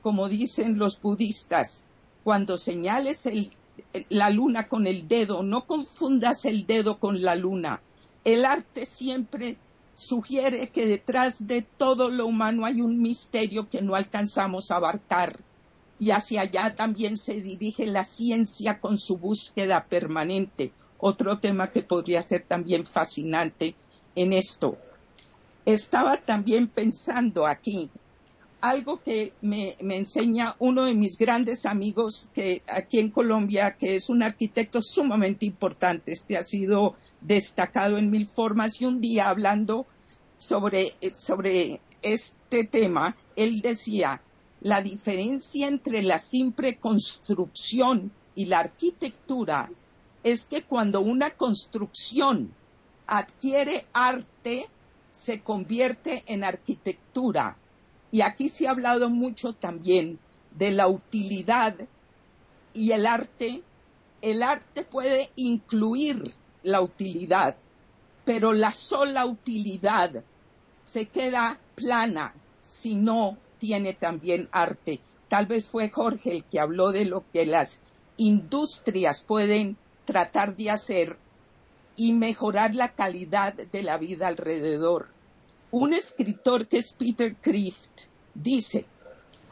como dicen los budistas, cuando señales la luna con el dedo, no confundas el dedo con la luna. El arte siempre sugiere que detrás de todo lo humano hay un misterio que no alcanzamos a abarcar y hacia allá también se dirige la ciencia con su búsqueda permanente, otro tema que podría ser también fascinante en esto. Estaba también pensando aquí algo que me, enseña uno de mis grandes amigos que aquí en Colombia, que es un arquitecto sumamente importante, este ha sido destacado en mil formas y un día hablando sobre, sobre este tema, él decía, la diferencia entre la simple construcción y la arquitectura es que cuando una construcción adquiere arte, se convierte en arquitectura. Y aquí se ha hablado mucho también de la utilidad y el arte. El arte puede incluir la utilidad, pero la sola utilidad se queda plana si no tiene también arte. Tal vez fue Jorge el que habló de lo que las industrias pueden tratar de hacer y mejorar la calidad de la vida alrededor. Un escritor que es Peter Crift dice,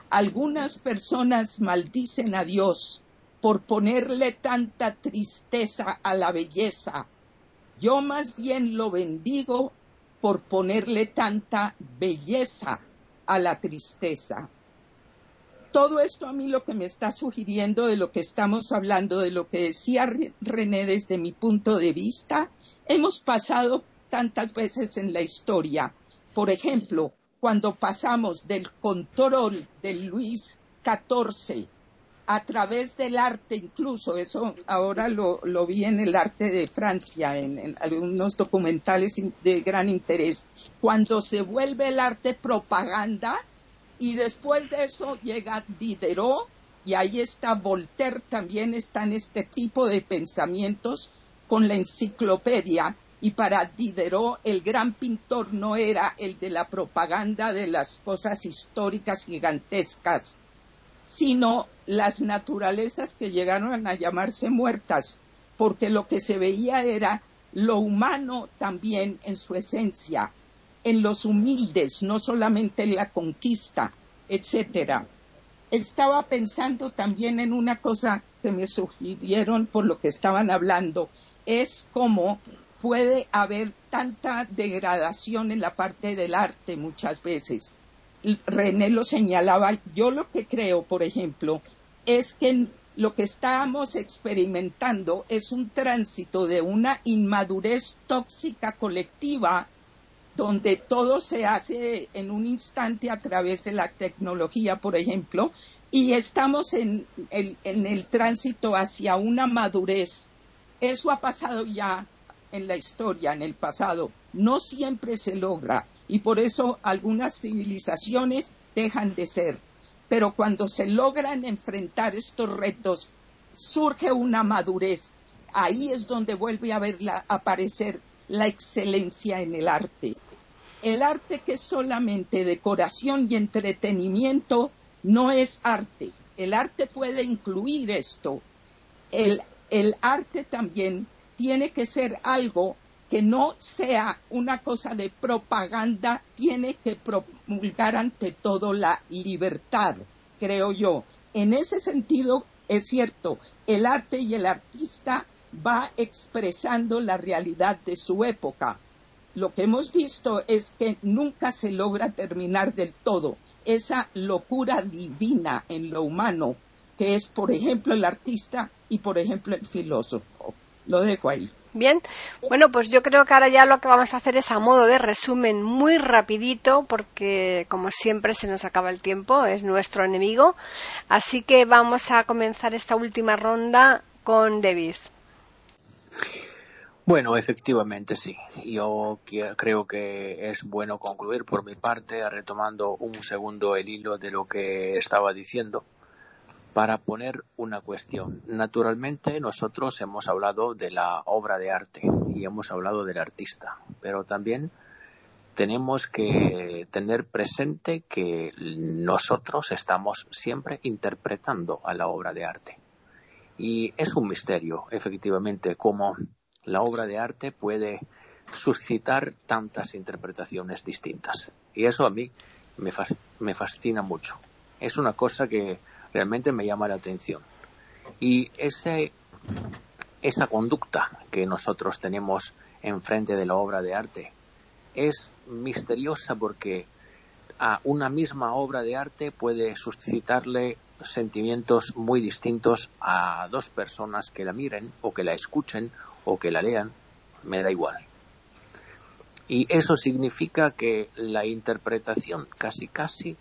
algunas personas maldicen a Dios por ponerle tanta tristeza a la belleza. Yo más bien lo bendigo por ponerle tanta belleza a la tristeza. Todo esto a mí lo que me está sugiriendo de lo que estamos hablando, de lo que decía René desde mi punto de vista, hemos pasado tantas veces en la historia. Por ejemplo, cuando pasamos del control de Luis XIV a través del arte, incluso eso ahora lo, vi en el arte de Francia, en, algunos documentales de gran interés, cuando se vuelve el arte propaganda y después de eso llega Diderot y ahí está Voltaire, también está en este tipo de pensamientos con la enciclopedia y para Diderot el gran pintor no era el de la propaganda de las cosas históricas gigantescas, sino las naturalezas que llegaron a llamarse muertas, porque lo que se veía era lo humano también en su esencia, en los humildes, no solamente en la conquista, etcétera. Estaba pensando también en una cosa que me sugirieron por lo que estaban hablando, es como puede haber tanta degradación en la parte del arte muchas veces. René lo señalaba, yo lo que creo, por ejemplo, es que lo que estamos experimentando es un tránsito de una inmadurez tóxica colectiva donde todo se hace en un instante a través de la tecnología, por ejemplo, y estamos en el, en el tránsito hacia una madurez. Eso ha pasado ya en la historia, en el pasado. No siempre se logra y por eso algunas civilizaciones dejan de ser. Pero cuando se logran enfrentar estos retos, surge una madurez. Ahí es donde vuelve a, aparecer la excelencia en el arte. El arte que es solamente decoración y entretenimiento no es arte. El arte puede incluir esto. El, el arte también tiene que ser algo que no sea una cosa de propaganda, tiene que promulgar ante todo la libertad, creo yo. En ese sentido, es cierto, el arte y el artista va expresando la realidad de su época. Lo que hemos visto es que nunca se logra terminar del todo esa locura divina en lo humano, que es, por ejemplo, el artista y, por ejemplo, el filósofo. Lo dejo ahí. Bien, bueno, pues yo creo que ahora ya lo que vamos a hacer es a modo de resumen muy rapidito, porque como siempre se nos acaba el tiempo, es nuestro enemigo. Así que vamos a comenzar esta última ronda con Davis. Bueno, efectivamente sí. Yo creo que es bueno concluir por mi parte retomando un segundo el hilo de lo que estaba diciendo para poner una cuestión. Naturalmente nosotros hemos hablado de la obra de arte y hemos hablado del artista, pero también tenemos que tener presente que nosotros estamos siempre interpretando a la obra de arte. Y es un misterio, efectivamente, cómo la obra de arte puede suscitar tantas interpretaciones distintas. Y eso a mí me, fascina mucho. Es una cosa que realmente me llama la atención. Y ese, esa conducta que nosotros tenemos enfrente de la obra de arte es misteriosa porque a una misma obra de arte puede suscitarle sentimientos muy distintos a dos personas que la miren o que la escuchen o que la lean, me da igual. Y eso significa que la interpretación casi casi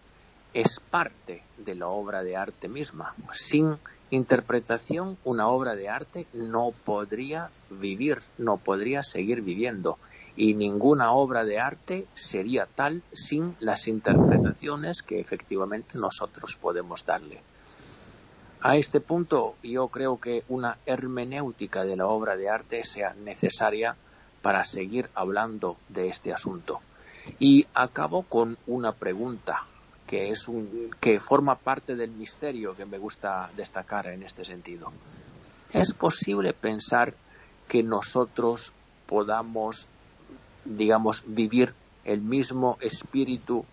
es parte de la obra de arte misma. Sin interpretación, una obra de arte no podría vivir, no podría seguir viviendo. Y ninguna obra de arte sería tal sin las interpretaciones que efectivamente nosotros podemos darle. A este punto yo creo que una hermenéutica de la obra de arte sea necesaria para seguir hablando de este asunto. Y acabo con una pregunta que es un que forma parte del misterio que me gusta destacar en este sentido. Es posible pensar que nosotros podamos, digamos, vivir el mismo espíritu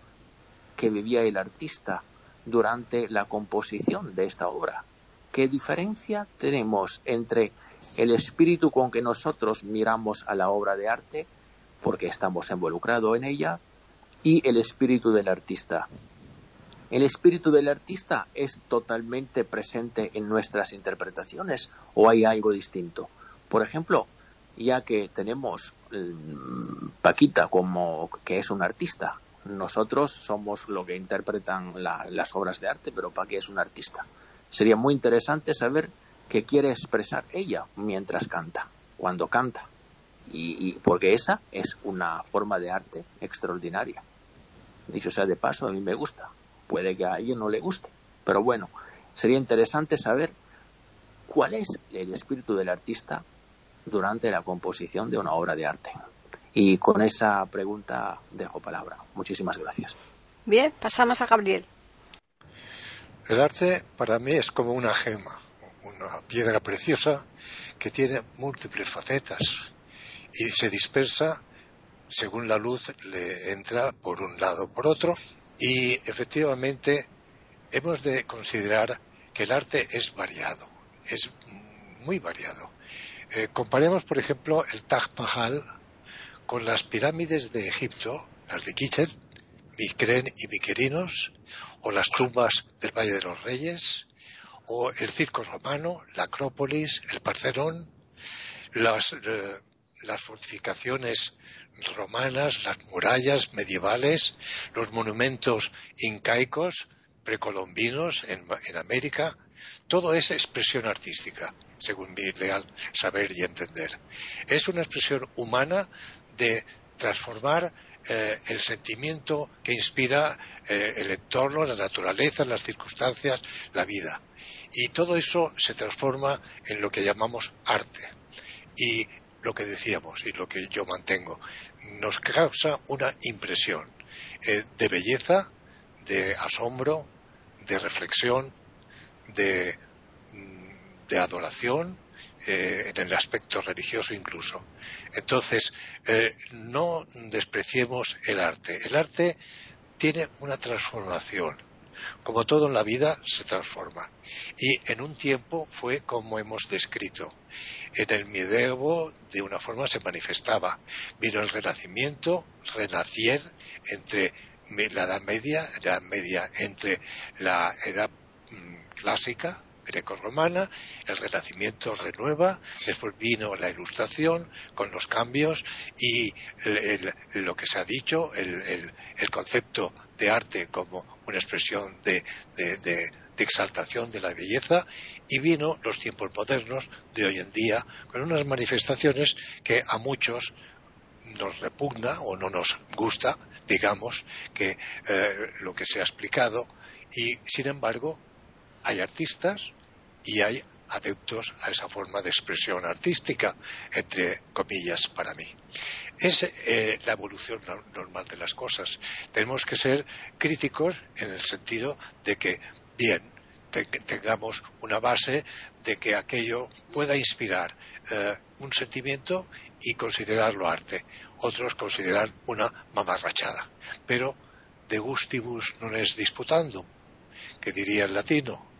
que vivía el artista durante la composición de esta obra. ¿Qué diferencia tenemos entre el espíritu con que nosotros miramos a la obra de arte, porque estamos involucrados en ella, y el espíritu del artista? ¿El espíritu del artista es totalmente presente en nuestras interpretaciones o hay algo distinto? Por ejemplo, ya que tenemos mm, Paquita como que es un artista, nosotros somos lo que interpretan las obras de arte, pero Paqui es un artista. Sería muy interesante saber qué quiere expresar ella mientras canta, cuando canta. Y, porque esa es una forma de arte extraordinaria. Dicho sea de paso, a mí me gusta. Puede que a ella no le guste. Pero bueno, sería interesante saber cuál es el espíritu del artista durante la composición de una obra de arte. Y con esa pregunta dejo palabra. Muchísimas gracias. Bien, pasamos a Gabriel. El arte para mí es como una gema, una piedra preciosa que tiene múltiples facetas y se dispersa según la luz le entra por un lado o por otro y efectivamente hemos de considerar que el arte es variado, es muy variado. Eh, comparemos, por ejemplo, el Taj Mahal con las pirámides de Egipto, las de Kitchen, Micren y Miquerinos, o las tumbas del Valle de los Reyes, o el circo romano, la Acrópolis, el Parcerón, las, eh, las fortificaciones romanas, las murallas medievales, los monumentos incaicos, precolombinos en, en América, todo es expresión artística, según mi leal saber y entender. Es una expresión humana de transformar eh, el sentimiento que inspira eh, el entorno, la naturaleza, las circunstancias, la vida. Y todo eso se transforma en lo que llamamos arte. Y lo que decíamos y lo que yo mantengo, nos causa una impresión eh, de belleza, de asombro, de reflexión, de, mm, adoración, eh, en el aspecto religioso incluso. Entonces, eh, no despreciemos el arte. El arte tiene una transformación. Como todo en la vida, se transforma. Y en un tiempo fue como hemos descrito. En el medievo, de una forma, se manifestaba. Vino el Renacimiento, renacier entre la Edad Media, la Edad Media entre la Edad mm, clásica, greco-romana, el Renacimiento renueva, después vino la Ilustración con los cambios y lo que se ha dicho, el, concepto de arte como una expresión de, exaltación de la belleza y vino los tiempos modernos de hoy en día con unas manifestaciones que a muchos nos repugna o no nos gusta, digamos, que eh, lo que se ha explicado y sin embargo hay artistas y hay adeptos a esa forma de expresión artística, entre comillas, para mí. Es eh, la evolución normal de las cosas. Tenemos que ser críticos en el sentido de que, bien, tengamos una base de que aquello pueda inspirar eh, un sentimiento y considerarlo arte. Otros consideran una mamarrachada. Pero de gustibus non es disputandum, que diría el latino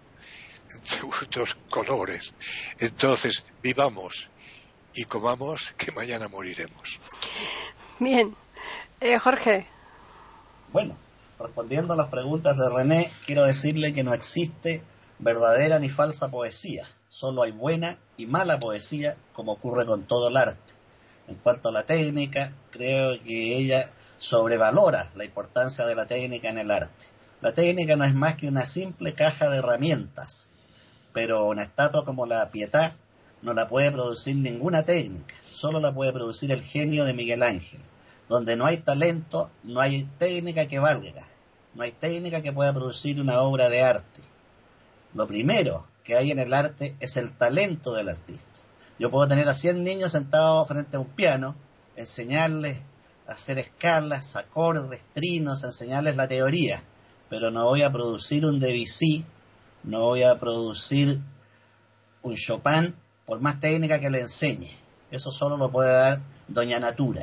de gustos colores. Entonces, vivamos y comamos que mañana moriremos. Bien. Eh, Jorge. Bueno, respondiendo a las preguntas de René, quiero decirle que no existe verdadera ni falsa poesía. Solo hay buena y mala poesía, como ocurre con todo el arte. En cuanto a la técnica, creo que ella sobrevalora la importancia de la técnica en el arte. La técnica no es más que una simple caja de herramientas pero una estatua como la Pietà no la puede producir ninguna técnica, solo la puede producir el genio de Miguel Ángel. Donde no hay talento, no hay técnica que valga, no hay técnica que pueda producir una obra de arte. Lo primero que hay en el arte es el talento del artista. Yo puedo tener a 100 niños sentados frente a un piano, enseñarles a hacer escalas, acordes, trinos, enseñarles la teoría, pero no voy a producir un Debussy, no voy a producir un Chopin, por más técnica que le enseñe. Eso solo lo puede dar Doña Natura.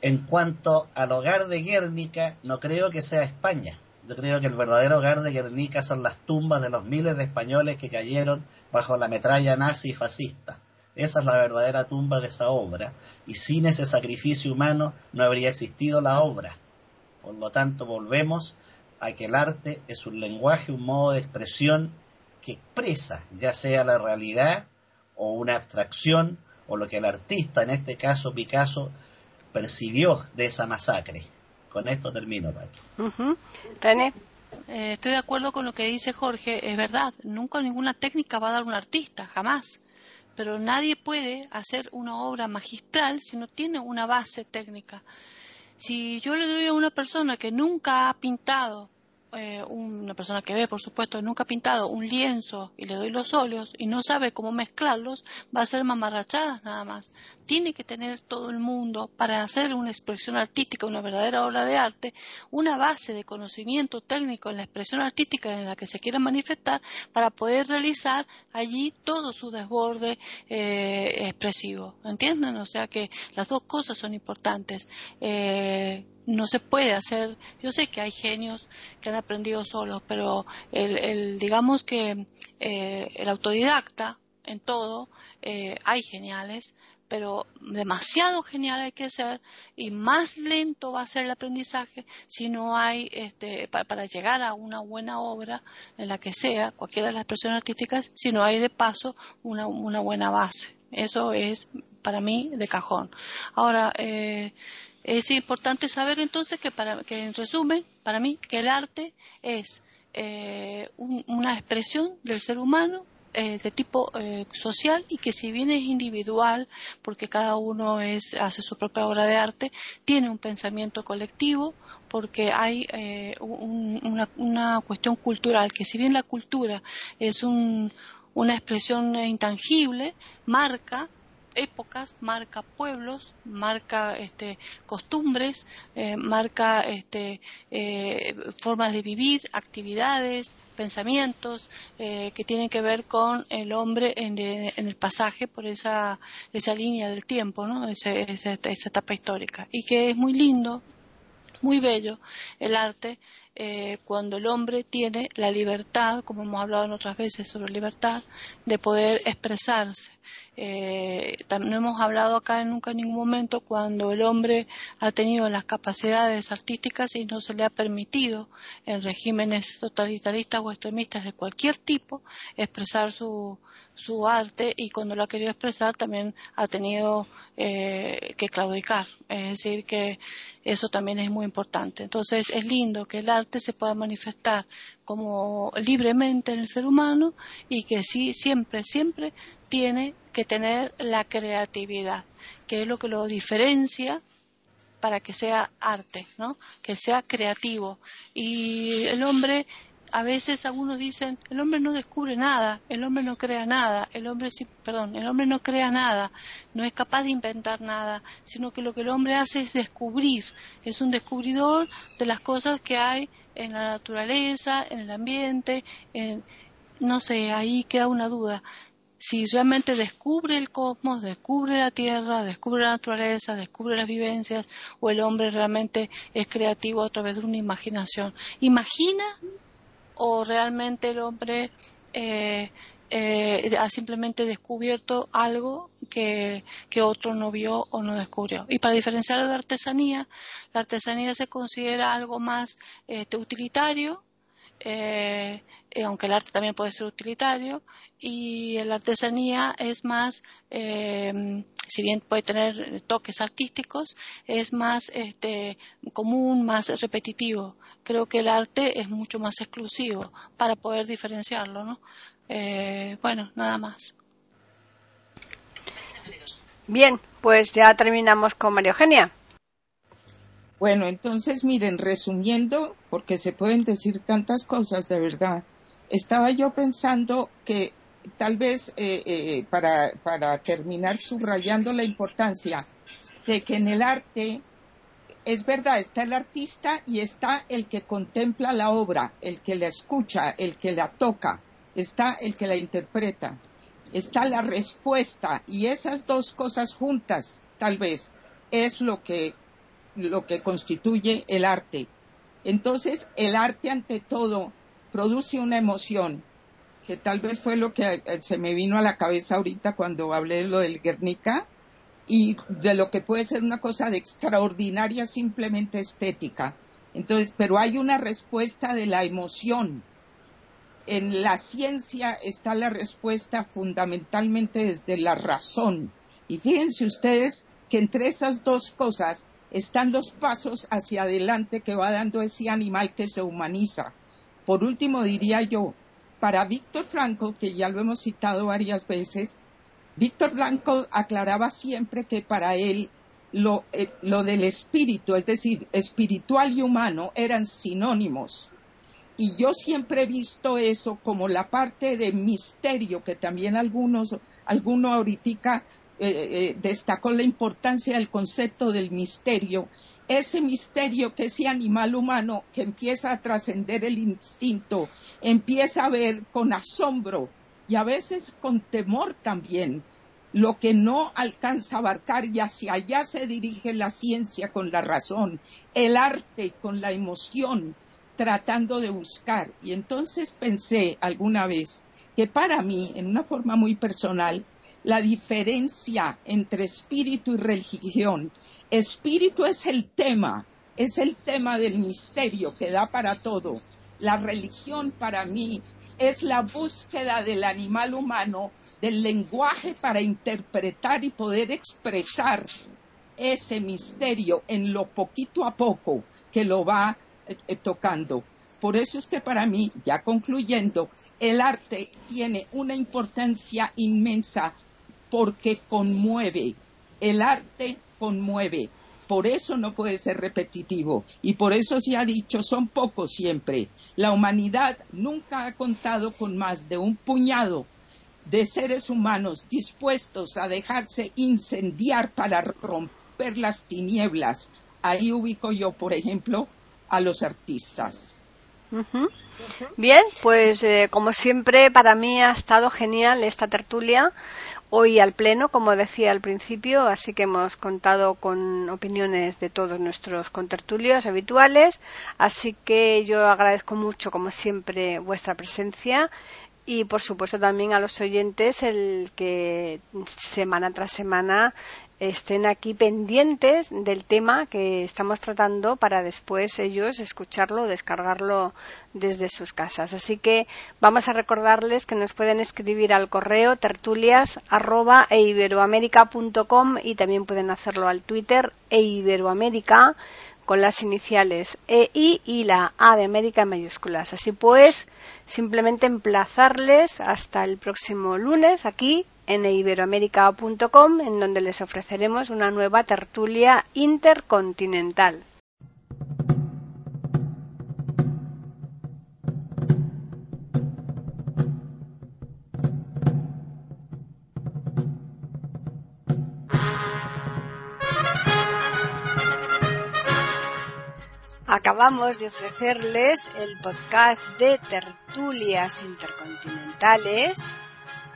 En cuanto al hogar de Guernica, no creo que sea España. Yo creo que el verdadero hogar de Guernica son las tumbas de los miles de españoles que cayeron bajo la metralla nazi y fascista. Esa es la verdadera tumba de esa obra, y sin ese sacrificio humano no habría existido la obra. Por lo tanto, volvemos a que el arte es un lenguaje, un modo de expresión que expresa ya sea la realidad o una abstracción o lo que el artista, en este caso Picasso, percibió de esa masacre. Con esto termino, Paqui. René. Eh, estoy de acuerdo con lo que dice Jorge, es verdad, nunca ninguna técnica va a dar un artista, jamás. Pero nadie puede hacer una obra magistral si no tiene una base técnica. Si yo le doy a una persona que nunca ha pintado eh, una persona que ve, por supuesto, nunca ha pintado un lienzo y le doy los óleos y no sabe cómo mezclarlos, va a ser mamarrachadas nada más. Tiene que tener todo el mundo, para hacer una expresión artística, una verdadera obra de arte, una base de conocimiento técnico en la expresión artística en la que se quiera manifestar para poder realizar allí todo su desborde eh, expresivo. ¿Entienden? O sea que las dos cosas son importantes. Eh, no se puede hacer. Yo sé que hay genios que han aprendido solos, pero el, digamos que eh, el autodidacta en todo, eh, hay geniales, pero demasiado genial hay que ser y más lento va a ser el aprendizaje si no hay, este, para, llegar a una buena obra, en la que sea, cualquiera de las expresiones artísticas, si no hay de paso una, una buena base. Eso es para mí de cajón. Ahora, eh, es importante saber entonces que, para, que en resumen, para mí, que el arte es eh, una expresión del ser humano eh, de tipo eh, social y que si bien es individual, porque cada uno es, hace su propia obra de arte, tiene un pensamiento colectivo, porque hay una, una, cuestión cultural, que si bien la cultura es un, una expresión intangible, marca épocas, marca pueblos, marca este, costumbres, eh, marca este, eh, formas de vivir, actividades, pensamientos eh, que tienen que ver con el hombre en, el pasaje por esa, esa línea del tiempo, ¿no? esa, esa etapa histórica. Y que es muy lindo, muy bello el arte cuando el hombre tiene la libertad, como hemos hablado en otras veces sobre libertad, de poder expresarse. Eh, no hemos hablado acá nunca en ningún momento cuando el hombre ha tenido las capacidades artísticas y no se le ha permitido en regímenes totalitaristas o extremistas de cualquier tipo expresar su, su arte y cuando lo ha querido expresar también ha tenido eh, que claudicar. Es decir, que eso también es muy importante. Entonces es lindo que el arte se pueda manifestar como libremente en el ser humano y que sí, siempre, siempre tiene que tener la creatividad, que es lo que lo diferencia para que sea arte, ¿no? Que sea creativo. Y el hombre a veces algunos dicen, el hombre no descubre nada, el hombre no crea nada, el hombre perdón, el hombre no crea nada, no es capaz de inventar nada, sino que lo que el hombre hace es descubrir, es un descubridor de las cosas que hay en la naturaleza, en el ambiente, en, no sé, ahí queda una duda. Si realmente descubre el cosmos, descubre la tierra, descubre la naturaleza, descubre las vivencias, o el hombre realmente es creativo a través de una imaginación. Imagina o realmente el hombre eh, eh, ha simplemente descubierto algo que, otro no vio o no descubrió. Y para diferenciarlo de artesanía, la artesanía se considera algo más este, utilitario, eh, aunque el arte también puede ser utilitario, y la artesanía es más, si bien puede tener toques artísticos, es más este, común, más repetitivo creo que el arte es mucho más exclusivo para poder diferenciarlo, ¿no? Eh, bueno, nada más. Bien, pues ya terminamos con María Eugenia. Bueno, entonces miren, resumiendo, porque se pueden decir tantas cosas de verdad, estaba yo pensando que tal vez eh, eh, para, para terminar subrayando la importancia de que en el arte es verdad, está el artista y está el que contempla la obra, el que la escucha, el que la toca, está el que la interpreta, está la respuesta y esas dos cosas juntas, tal vez, es lo que, lo que constituye el arte. Entonces, el arte ante todo produce una emoción, que tal vez fue lo que eh, se me vino a la cabeza ahorita cuando hablé de lo del Guernica, y de lo que puede ser una cosa de extraordinaria simplemente estética. Entonces, pero hay una respuesta de la emoción. En la ciencia está la respuesta fundamentalmente desde la razón. Y fíjense ustedes que entre esas dos cosas están los pasos hacia adelante que va dando ese animal que se humaniza. Por último, diría yo, para Víctor Frankl, que ya lo hemos citado varias veces, Víctor Blanco aclaraba siempre que para él eh, lo, del espíritu, es decir, espiritual y humano, eran sinónimos. Y yo siempre he visto eso como la parte de misterio, que también algunos, alguno ahorita eh, eh, destacó la importancia del concepto del misterio. Ese misterio que ese animal humano que empieza a trascender el instinto, empieza a ver con asombro y a veces con temor también lo que no alcanza a abarcar y hacia allá se dirige la ciencia con la razón, el arte con la emoción, tratando de buscar. Y entonces pensé alguna vez que para mí, en una forma muy personal, la diferencia entre espíritu y religión, espíritu es el tema, es el tema del misterio que da para todo. La religión para mí es la búsqueda del animal humano, del lenguaje para interpretar y poder expresar ese misterio en lo poquito a poco que lo va eh, tocando. Por eso es que para mí, ya concluyendo, el arte tiene una importancia inmensa porque conmueve. El arte conmueve. Por eso no puede ser repetitivo. Y por eso se ha dicho, son pocos siempre. La humanidad nunca ha contado con más de un puñado de seres humanos dispuestos a dejarse incendiar para romper las tinieblas. Ahí ubico yo, por ejemplo, a los artistas. Bien, pues eh, como siempre para mí ha estado genial esta tertulia hoy al pleno, como decía al principio, así que hemos contado con opiniones de todos nuestros contertulios habituales, así que yo agradezco mucho, como siempre, vuestra presencia y por supuesto también a los oyentes el que semana tras semana estén aquí pendientes del tema que estamos tratando para después ellos escucharlo, descargarlo desde sus casas. Así que vamos a recordarles que nos pueden escribir al correo tertulias y también pueden hacerlo al Twitter eiberoamérica con las iniciales EI y la A de América en mayúsculas. Así pues, simplemente emplazarles hasta el próximo lunes aquí en iberoamérica.com, en donde les ofreceremos una nueva tertulia intercontinental. acabamos de ofrecerles el podcast de tertulias intercontinentales.